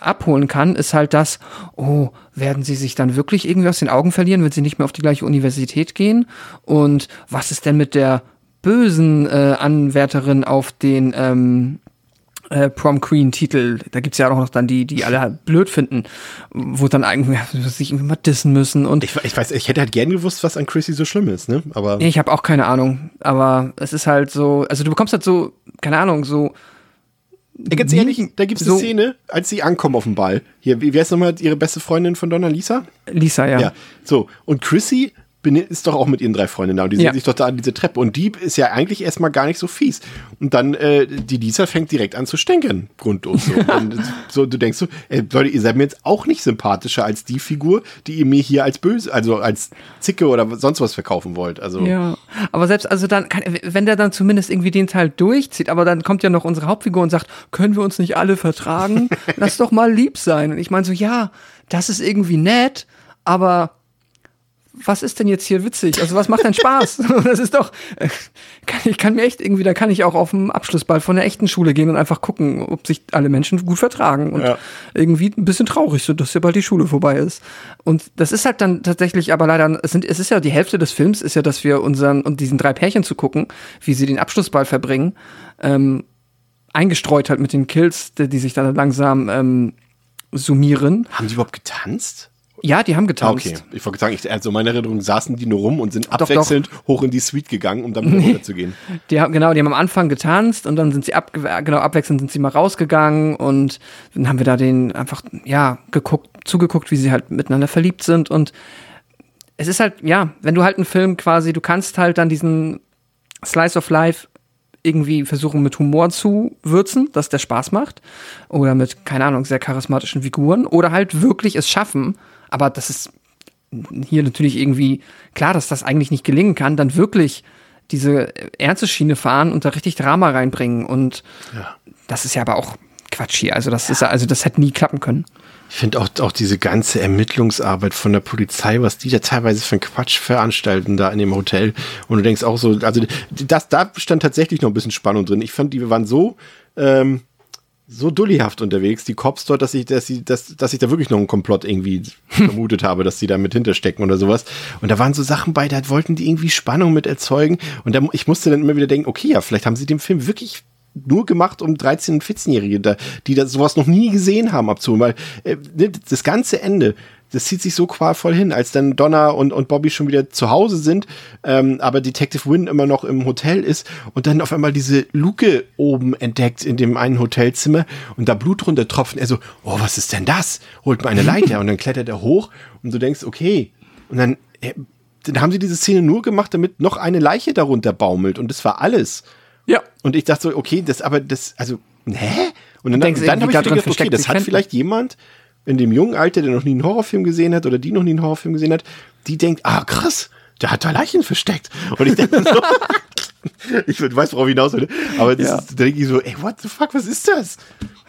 S3: abholen kann, ist halt das, oh, werden sie sich dann wirklich irgendwie aus den Augen verlieren, wenn sie nicht mehr auf die gleiche Universität gehen? Und was ist denn mit der bösen äh, Anwärterin auf den ähm, äh, Prom Queen Titel, da gibt's ja auch noch dann die, die alle halt blöd finden, wo dann eigentlich sich irgendwie mal dissen müssen und
S2: Ich, ich weiß, ich hätte halt gern gewusst, was an Chrissy so schlimm ist, ne? Aber
S3: Ich habe auch keine Ahnung, aber es ist halt so, also du bekommst halt so, keine Ahnung, so
S2: Ey, ganz ehrlich, da gibt's eine
S3: so-
S2: Szene, als sie ankommen auf dem Ball. Hier, wie, heißt nochmal ihre beste Freundin von Donna Lisa?
S3: Lisa, ja.
S2: Ja. So, und Chrissy ist doch auch mit ihren drei Freundinnen da und die
S3: Ja.
S2: sehen sich doch da an diese Treppe und die ist ja eigentlich erstmal gar nicht so fies. Und dann, äh, die Lisa fängt direkt an zu stänkern, grundlos. So. und so, du denkst so, ey, Leute, ihr seid mir jetzt auch nicht sympathischer als die Figur, die ihr mir hier als böse, also als Zicke oder sonst was verkaufen wollt. Also,
S3: Ja, aber selbst, also dann, kann, wenn der dann zumindest irgendwie den Teil durchzieht, aber dann kommt ja noch unsere Hauptfigur und sagt, können wir uns nicht alle vertragen? Lass doch mal lieb sein. Und ich meine so, ja, das ist irgendwie nett, aber was ist denn jetzt hier witzig? Also was macht denn Spaß? das ist doch, äh, kann, ich kann mir echt irgendwie, da kann ich auch auf dem Abschlussball von der echten Schule gehen und einfach gucken, ob sich alle Menschen gut vertragen und
S2: Ja.
S3: irgendwie ein bisschen traurig sind, dass ja bald die Schule vorbei ist. Und das ist halt dann tatsächlich aber leider, es, sind, es ist ja die Hälfte des Films ist ja, dass wir unseren und diesen drei Pärchen zu gucken, wie sie den Abschlussball verbringen, ähm, eingestreut halt mit den Kills, die, die sich dann langsam ähm, summieren.
S2: Haben die überhaupt getanzt?
S3: Ja, die haben getanzt.
S2: okay. Ich wollte sagen, ich, also in meiner Erinnerung saßen die nur rum und sind
S3: Doch,
S2: abwechselnd hoch in die Suite gegangen, um dann wieder runterzugehen.
S3: Die haben, genau, die haben am Anfang getanzt und dann sind sie ab, genau, abwechselnd sind sie mal rausgegangen und dann haben wir da den einfach, ja, geguckt, zugeguckt, wie sie halt miteinander verliebt sind und es ist halt, ja, wenn du halt einen Film quasi, du kannst halt dann diesen Slice of Life irgendwie versuchen mit Humor zu würzen, dass der Spaß macht oder mit, keine Ahnung, sehr charismatischen Figuren oder halt wirklich es schaffen, aber das ist hier natürlich irgendwie klar, dass das eigentlich nicht gelingen kann, dann wirklich diese ernste Schiene fahren und da richtig Drama reinbringen. Und das ist ja aber auch Quatsch hier. Also das ist ja, also das hätte nie klappen können.
S2: Ich finde auch, auch diese ganze Ermittlungsarbeit von der Polizei, was die da teilweise für einen Quatsch veranstalten da in dem Hotel. Und du denkst auch so, also das, da stand tatsächlich noch ein bisschen Spannung drin. Ich fand, die waren so, ähm, so dullihaft unterwegs, die Cops dort, dass ich, dass sie, dass, dass ich da wirklich noch einen Komplott irgendwie vermutet habe, dass sie da mit hinterstecken oder sowas. Und da waren so Sachen bei, da wollten die irgendwie Spannung mit erzeugen. Und da, ich musste dann immer wieder denken, okay, ja, vielleicht haben sie den Film wirklich nur gemacht, um 13- und 14-Jährige, da, die da sowas noch nie gesehen haben, abzuholen. Weil äh, ne, das ganze Ende, das zieht sich so qualvoll hin, als dann Donna und, und Bobby schon wieder zu Hause sind, ähm, aber Detective Wynn immer noch im Hotel ist und dann auf einmal diese Luke oben entdeckt in dem einen Hotelzimmer und da Blut runter tropft. Und er so, oh, was ist denn das? Holt mal eine Leiter und dann klettert er hoch und du denkst, okay. Und dann, äh, dann haben sie diese Szene nur gemacht, damit noch eine Leiche darunter baumelt und das war alles.
S3: Ja.
S2: Und ich dachte so, okay, das aber das, also, hä? Und dann,
S3: Denkst
S2: dann, habe ich gedacht, okay, das hat vielleicht jemand in dem jungen Alter, der noch nie einen Horrorfilm gesehen hat oder die noch nie einen Horrorfilm gesehen hat, die denkt, ah krass, der hat da Leichen versteckt. Und ich denke so, ich weiß, worauf ich hinaus will, aber das
S3: Ja.
S2: ist, da denke ich so, ey, what the fuck, was ist das?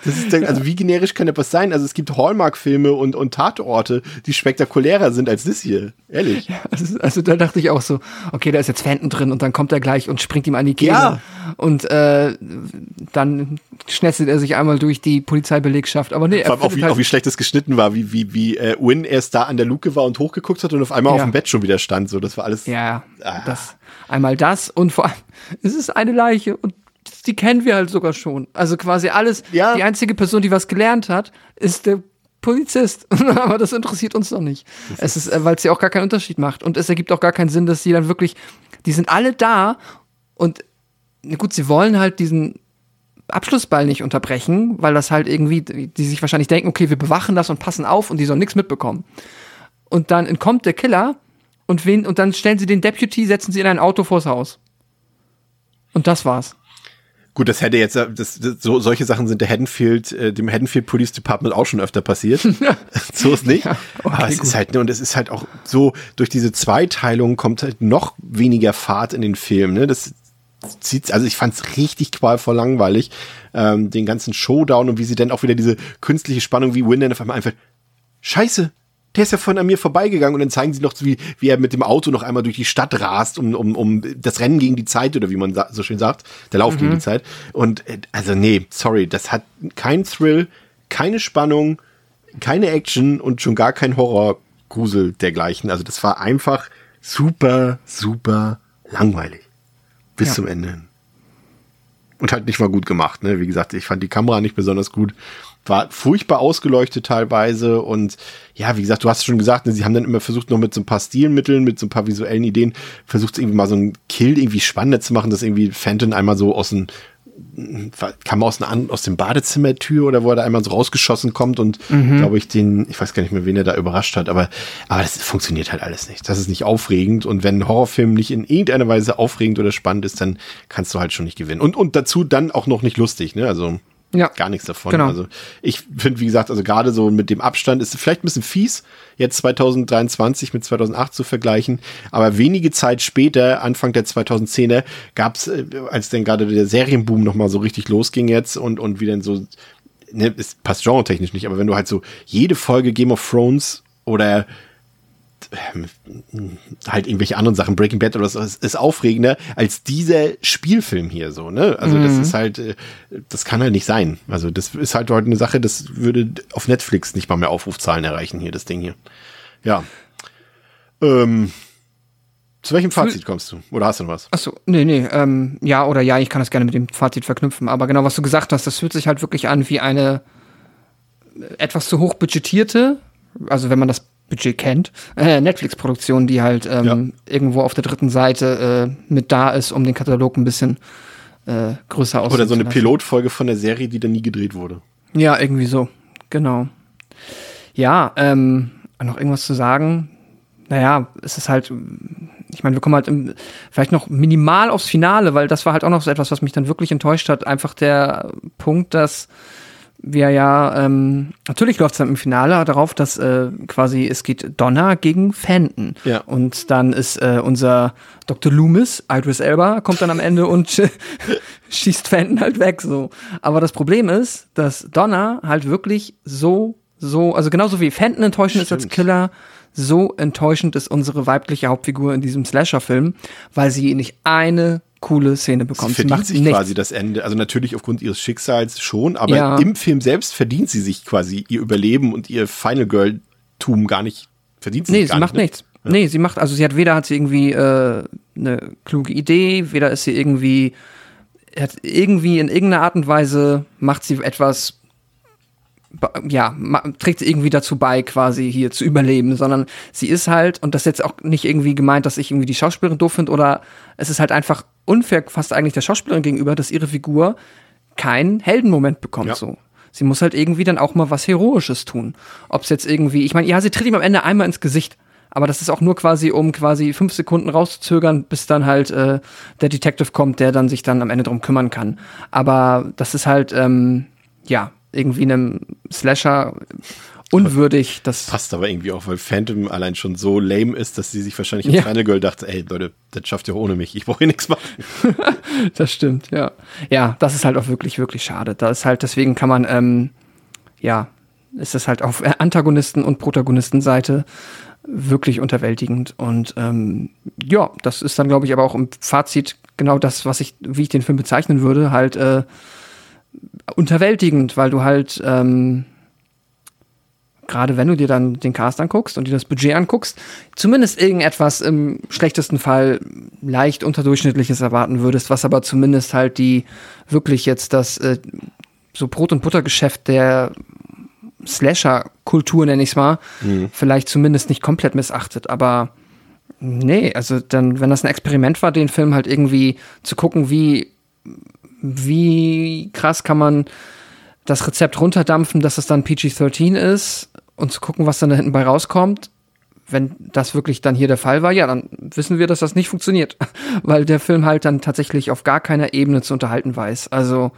S2: Das ist, also wie generisch kann das sein? Also es gibt Hallmark-Filme und, und Tatorte, die spektakulärer sind als das hier. Ehrlich.
S3: Also, also da dachte ich auch so, okay, da ist jetzt Phantom drin und dann kommt er gleich und springt ihm an die Kehle.
S2: Ja.
S3: Und äh, dann schnetzelt er sich einmal durch die Polizeibelegschaft. Aber nee, er
S2: Vor allem auch wie,
S3: halt,
S2: auch wie schlecht das geschnitten war, wie, wie, wie äh, Win erst da an der Luke war und hochgeguckt hat und auf einmal
S3: Ja.
S2: auf dem Bett schon wieder stand. So, das war alles.
S3: Ja,
S2: Ah.
S3: das einmal das und vor allem, es ist eine Leiche und die kennen wir halt sogar schon. Also quasi alles,
S2: Ja.
S3: die einzige Person, die was gelernt hat, ist der Polizist. Aber das interessiert uns doch nicht. Es ist, äh, weil es ja auch gar keinen Unterschied macht. Und es ergibt auch gar keinen Sinn, dass sie dann wirklich, die sind alle da und gut, sie wollen halt diesen Abschlussball nicht unterbrechen, weil das halt irgendwie, die sich wahrscheinlich denken, okay, wir bewachen das und passen auf und die sollen nichts mitbekommen. Und dann entkommt der Killer und wen, und dann stellen sie den Deputy, setzen sie in ein Auto vors Haus. Und das war's.
S2: Gut, das hätte jetzt, das, das, so, solche Sachen sind der Haddonfield, äh, dem Haddonfield Police Department auch schon öfter passiert. so ist nicht.
S3: Ja, okay,
S2: Aber es
S3: gut.
S2: ist halt, ne, und es ist halt auch so, durch diese Zweiteilung kommt halt noch weniger Fahrt in den Film, ne, das zieht, also ich fand's richtig qualvoll langweilig, ähm, den ganzen Showdown und wie sie dann auch wieder diese künstliche Spannung, wie Win dann auf einmal einfach, scheiße, der ist ja von an mir vorbeigegangen und dann zeigen sie noch, wie, wie er mit dem Auto noch einmal durch die Stadt rast, um, um, um das Rennen gegen die Zeit oder wie man so schön sagt, der Lauf gegen die Zeit. Und äh, also nee, sorry, das hat keinen Thrill, keine Spannung, keine Action und schon gar kein Horror-Grusel dergleichen. Also das war einfach super, super langweilig. Bis
S3: Ja.
S2: zum Ende hin. Und halt nicht mal gut gemacht, ne? Wie gesagt, ich fand die Kamera nicht besonders gut. War furchtbar ausgeleuchtet teilweise und ja, wie gesagt, du hast schon gesagt, ne, sie haben dann immer versucht, noch mit so ein paar Stilmitteln, mit so ein paar visuellen Ideen, versucht irgendwie mal so einen Kill irgendwie spannender zu machen, dass irgendwie Phantom einmal so aus dem kam aus, einer, aus dem Badezimmertür oder wo er da einmal so rausgeschossen kommt und glaube ich den, ich weiß gar nicht mehr, wen er da überrascht hat, aber, aber das funktioniert halt alles nicht. Das ist nicht aufregend und wenn ein Horrorfilm nicht in irgendeiner Weise aufregend oder spannend ist, dann kannst du halt schon nicht gewinnen. Und, und dazu dann auch noch nicht lustig, ne? Also
S3: Ja.
S2: gar nichts davon.
S3: Genau.
S2: Also ich finde, wie gesagt, also gerade so mit dem Abstand ist vielleicht ein bisschen fies, jetzt 2023 mit 2008 zu vergleichen, aber wenige Zeit später, Anfang der 2010er, gab es, als dann gerade der Serienboom nochmal so richtig losging jetzt und, und wie denn so, ne, es passt genre-technisch nicht, aber wenn du halt so jede Folge Game of Thrones oder halt irgendwelche anderen Sachen, Breaking Bad oder so, ist, ist aufregender als dieser Spielfilm hier so, ne? Also mhm. das ist halt, äh, das kann halt nicht sein. Also das ist halt heute eine Sache, das würde auf Netflix nicht mal mehr Aufrufzahlen erreichen hier, das Ding hier. Ja. Ähm, zu welchem Fazit kommst du? Oder hast du noch was?
S3: Achso, nee, nee, ähm, ja oder ja, ich kann das gerne mit dem Fazit verknüpfen. Aber genau, was du gesagt hast, das fühlt sich halt wirklich an wie eine etwas zu hoch budgetierte, also wenn man das Budget kennt, äh, Netflix-Produktion, die halt ähm, ja. irgendwo auf der dritten Seite äh, mit da ist, um den Katalog ein bisschen äh, größer auszusehen.
S2: Oder so eine Pilotfolge von der Serie, die dann nie gedreht wurde.
S3: Ja, irgendwie so. Genau. Ja, ähm, noch irgendwas zu sagen? Naja, es ist halt, ich meine, wir kommen halt im, vielleicht noch minimal aufs Finale, weil das war halt auch noch so etwas, was mich dann wirklich enttäuscht hat. Einfach der Punkt, dass wir ja, ähm, natürlich läuft es dann im Finale darauf, dass äh, quasi es geht Donner gegen Fenton.
S2: Ja.
S3: Und dann ist äh, unser Dr. Loomis, Idris Elba, kommt dann am Ende und schießt Fenton halt weg so. Aber das Problem ist, dass Donner halt wirklich so, so, also genauso wie Fenton enttäuschend Stimmt. ist als Killer, so enttäuschend ist unsere weibliche Hauptfigur in diesem Slasher-Film, weil sie nicht eine coole Szene bekommt.
S2: Sie verdient sie sich nichts. quasi das Ende. Also natürlich aufgrund ihres Schicksals schon, aber ja. im Film selbst verdient sie sich quasi ihr Überleben und ihr Final Girl-Tum gar nicht. Verdient sie
S3: nee, sie macht
S2: nicht,
S3: ne? nichts. Ja. Nee, sie macht, also sie hat weder hat sie irgendwie äh, eine kluge Idee, weder ist sie irgendwie, hat irgendwie in irgendeiner Art und Weise macht sie etwas ja, trägt sie irgendwie dazu bei, quasi hier zu überleben, sondern sie ist halt, und das ist jetzt auch nicht irgendwie gemeint, dass ich irgendwie die Schauspielerin doof finde, oder es ist halt einfach unfair fast eigentlich der Schauspielerin gegenüber, dass ihre Figur keinen Heldenmoment bekommt, ja. so. Sie muss halt irgendwie dann auch mal was Heroisches tun. Ob es jetzt irgendwie, ich meine, ja, sie tritt ihm am Ende einmal ins Gesicht, aber das ist auch nur quasi, um quasi fünf Sekunden rauszuzögern, bis dann halt äh, der Detective kommt, der dann sich dann am Ende drum kümmern kann. Aber das ist halt, ähm, ja, irgendwie einem Slasher unwürdig. Das
S2: passt aber irgendwie auch, weil Phantom allein schon so lame ist, dass sie sich wahrscheinlich im ja. Final Girl dachte, ey Leute, das schafft ihr ohne mich, ich brauche hier nichts machen.
S3: das stimmt, ja. Ja, das ist halt auch wirklich, wirklich schade. Da ist halt, deswegen kann man, ähm, ja, ist es halt auf Antagonisten- und Protagonistenseite wirklich unterwältigend. Und ähm, ja, das ist dann, glaube ich, aber auch im Fazit genau das, was ich, wie ich den Film bezeichnen würde, halt äh, unterwältigend, weil du halt ähm, gerade wenn du dir dann den Cast anguckst und dir das Budget anguckst, zumindest irgendetwas im schlechtesten Fall leicht unterdurchschnittliches erwarten würdest, was aber zumindest halt die wirklich jetzt das äh, so Brot- und Buttergeschäft der Slasher-Kultur, nenne ich es mal, mhm. vielleicht zumindest nicht komplett missachtet, aber nee, also dann, wenn das ein Experiment war, den Film halt irgendwie zu gucken, wie wie krass kann man das Rezept runterdampfen, dass es dann PG-13 ist und zu gucken, was dann da hinten bei rauskommt. Wenn das wirklich dann hier der Fall war, ja, dann wissen wir, dass das nicht funktioniert, weil der Film halt dann tatsächlich auf gar keiner Ebene zu unterhalten weiß. Also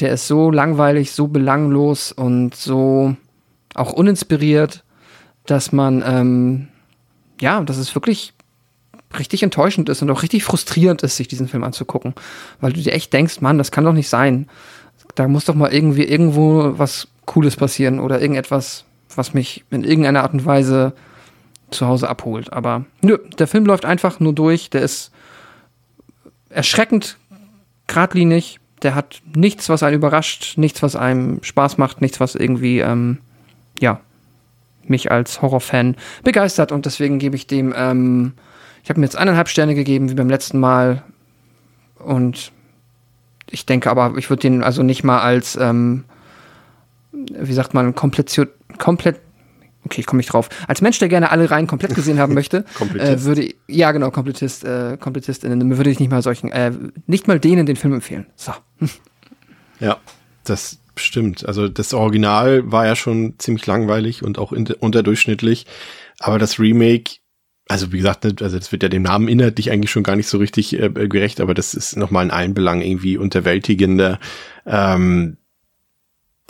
S3: der ist so langweilig, so belanglos und so auch uninspiriert, dass man ähm, ja, das ist wirklich richtig enttäuschend ist und auch richtig frustrierend ist, sich diesen Film anzugucken. Weil du dir echt denkst, Mann, das kann doch nicht sein. Da muss doch mal irgendwie irgendwo was Cooles passieren oder irgendetwas, was mich in irgendeiner Art und Weise zu Hause abholt. Aber nö, der Film läuft einfach nur durch. Der ist erschreckend geradlinig. Der hat nichts, was einen überrascht, nichts, was einem Spaß macht, nichts, was irgendwie, ähm, ja, mich als Horrorfan begeistert. Und deswegen gebe ich dem ähm, ich habe mir jetzt eineinhalb Sterne gegeben, wie beim letzten Mal. Und ich denke aber, ich würde den also nicht mal als, ähm, wie sagt man, komplett, komplett okay, ich komme nicht drauf. Als Mensch, der gerne alle Reihen komplett gesehen haben möchte, äh, würde ja genau Komplettist, äh, Komplettistinnen, würde ich nicht mal solchen, äh, nicht mal denen den Film empfehlen. So.
S2: Ja, das stimmt. Also das Original war ja schon ziemlich langweilig und auch unterdurchschnittlich, aber das Remake also wie gesagt, ne, also das wird ja dem Namen inhaltlich eigentlich schon gar nicht so richtig äh, gerecht, aber das ist nochmal in allen Belangen irgendwie unterwältigender. Ähm,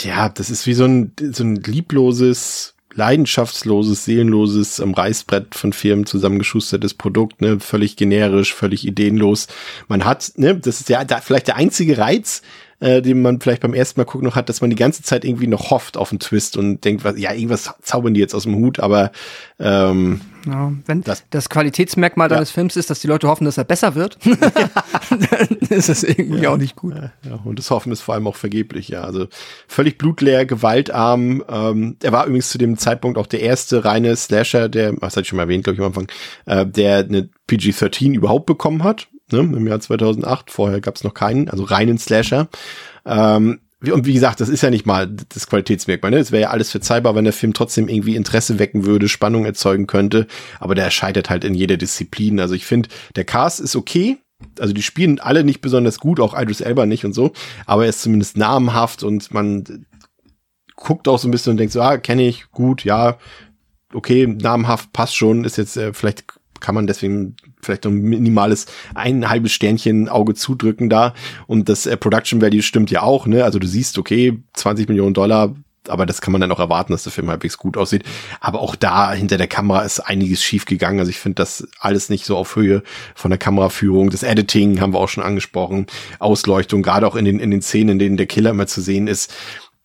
S2: ja, das ist wie so ein, so ein liebloses, leidenschaftsloses, seelenloses am Reißbrett von Firmen zusammengeschustertes Produkt, ne, völlig generisch, völlig ideenlos. Man hat, ne, das ist ja da vielleicht der einzige Reiz, äh, den man vielleicht beim ersten Mal gucken noch hat, dass man die ganze Zeit irgendwie noch hofft auf einen Twist und denkt, was, ja, irgendwas zaubern die jetzt aus dem Hut, aber ähm,
S3: ja, wenn das, das Qualitätsmerkmal ja. deines Films ist, dass die Leute hoffen, dass er besser wird, dann ist es irgendwie
S2: ja,
S3: auch nicht gut.
S2: Ja, und das Hoffen ist vor allem auch vergeblich, ja. Also völlig blutleer, gewaltarm. Ähm, er war übrigens zu dem Zeitpunkt auch der erste reine Slasher, der, was hatte ich schon mal erwähnt, glaube ich, am Anfang, äh, der eine PG-13 überhaupt bekommen hat, ne, im Jahr 2008. Vorher gab es noch keinen, also reinen Slasher. Ähm, und wie gesagt, das ist ja nicht mal das Qualitätsmerkmal. Ne? Es wäre ja alles verzeihbar, wenn der Film trotzdem irgendwie Interesse wecken würde, Spannung erzeugen könnte. Aber der scheitert halt in jeder Disziplin. Also ich finde, der Cast ist okay. Also die spielen alle nicht besonders gut, auch Idris Elba nicht und so. Aber er ist zumindest namhaft und man guckt auch so ein bisschen und denkt so, ah, kenne ich, gut, ja, okay, namhaft, passt schon, ist jetzt äh, vielleicht kann man deswegen vielleicht ein minimales ein halbes Sternchen Auge zudrücken da. Und das äh, Production Value stimmt ja auch, ne? Also du siehst, okay, 20 Millionen Dollar, aber das kann man dann auch erwarten, dass der Film halbwegs gut aussieht. Aber auch da hinter der Kamera ist einiges schief gegangen. Also ich finde das alles nicht so auf Höhe von der Kameraführung. Das Editing haben wir auch schon angesprochen. Ausleuchtung, gerade auch in den, in den Szenen, in denen der Killer immer zu sehen ist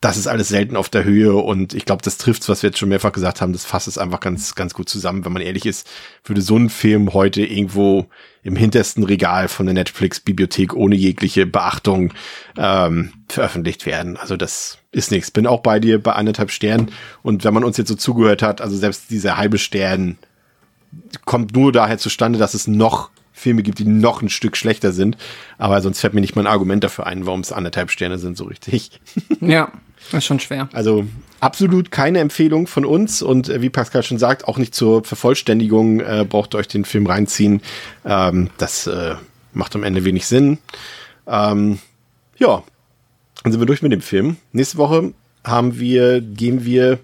S2: das ist alles selten auf der Höhe und ich glaube, das trifft's, was wir jetzt schon mehrfach gesagt haben, das fasst es einfach ganz, ganz gut zusammen. Wenn man ehrlich ist, würde so ein Film heute irgendwo im hintersten Regal von der Netflix-Bibliothek ohne jegliche Beachtung ähm, veröffentlicht werden. Also das ist nichts. Bin auch bei dir bei anderthalb Sternen und wenn man uns jetzt so zugehört hat, also selbst dieser halbe Stern kommt nur daher zustande, dass es noch Filme gibt, die noch ein Stück schlechter sind. Aber sonst fällt mir nicht mal ein Argument dafür ein, warum es anderthalb Sterne sind, so richtig.
S3: Ja, ist schon schwer.
S2: Also absolut keine Empfehlung von uns und äh, wie Pascal schon sagt, auch nicht zur Vervollständigung äh, braucht ihr euch den Film reinziehen. Ähm, das äh, macht am Ende wenig Sinn. Ähm, ja, dann sind wir durch mit dem Film. Nächste Woche haben wir, gehen wir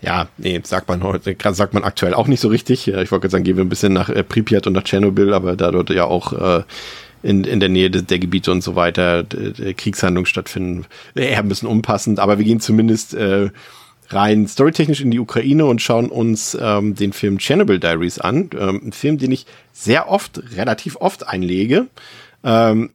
S2: ja, nee, sagt man heute, sagt man aktuell auch nicht so richtig. Ich wollte gerade sagen, gehen wir ein bisschen nach äh, Pripyat und nach Tschernobyl, aber da dort ja auch äh, in, in der Nähe de, der Gebiete und so weiter de, Kriegshandlungen stattfinden, eher ein bisschen unpassend, aber wir gehen zumindest äh, rein storytechnisch in die Ukraine und schauen uns ähm, den Film Chernobyl Diaries an. Ähm, ein Film, den ich sehr oft, relativ oft einlege. Ähm,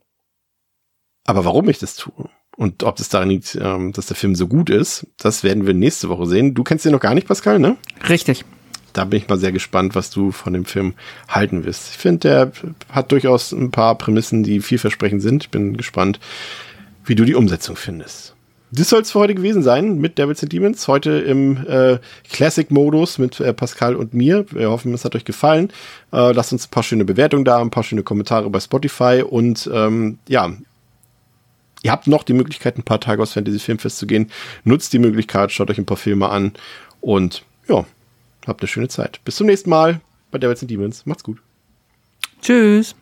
S2: aber warum ich das tue? Und ob das daran liegt, ähm, dass der Film so gut ist, das werden wir nächste Woche sehen. Du kennst ihn noch gar nicht, Pascal, ne?
S3: Richtig.
S2: Da bin ich mal sehr gespannt, was du von dem Film halten wirst. Ich finde, der hat durchaus ein paar Prämissen, die vielversprechend sind. Ich bin gespannt, wie du die Umsetzung findest. Das soll es für heute gewesen sein mit Devils and Demons. Heute im äh, Classic-Modus mit äh, Pascal und mir. Wir hoffen, es hat euch gefallen. Äh, lasst uns ein paar schöne Bewertungen da, ein paar schöne Kommentare bei Spotify und ähm, ja, Ihr habt noch die Möglichkeit, ein paar Tage aus Fantasy Filmfest zu gehen. Nutzt die Möglichkeit, schaut euch ein paar Filme an und ja, habt eine schöne Zeit. Bis zum nächsten Mal bei Devils and Demons. Macht's gut.
S3: Tschüss.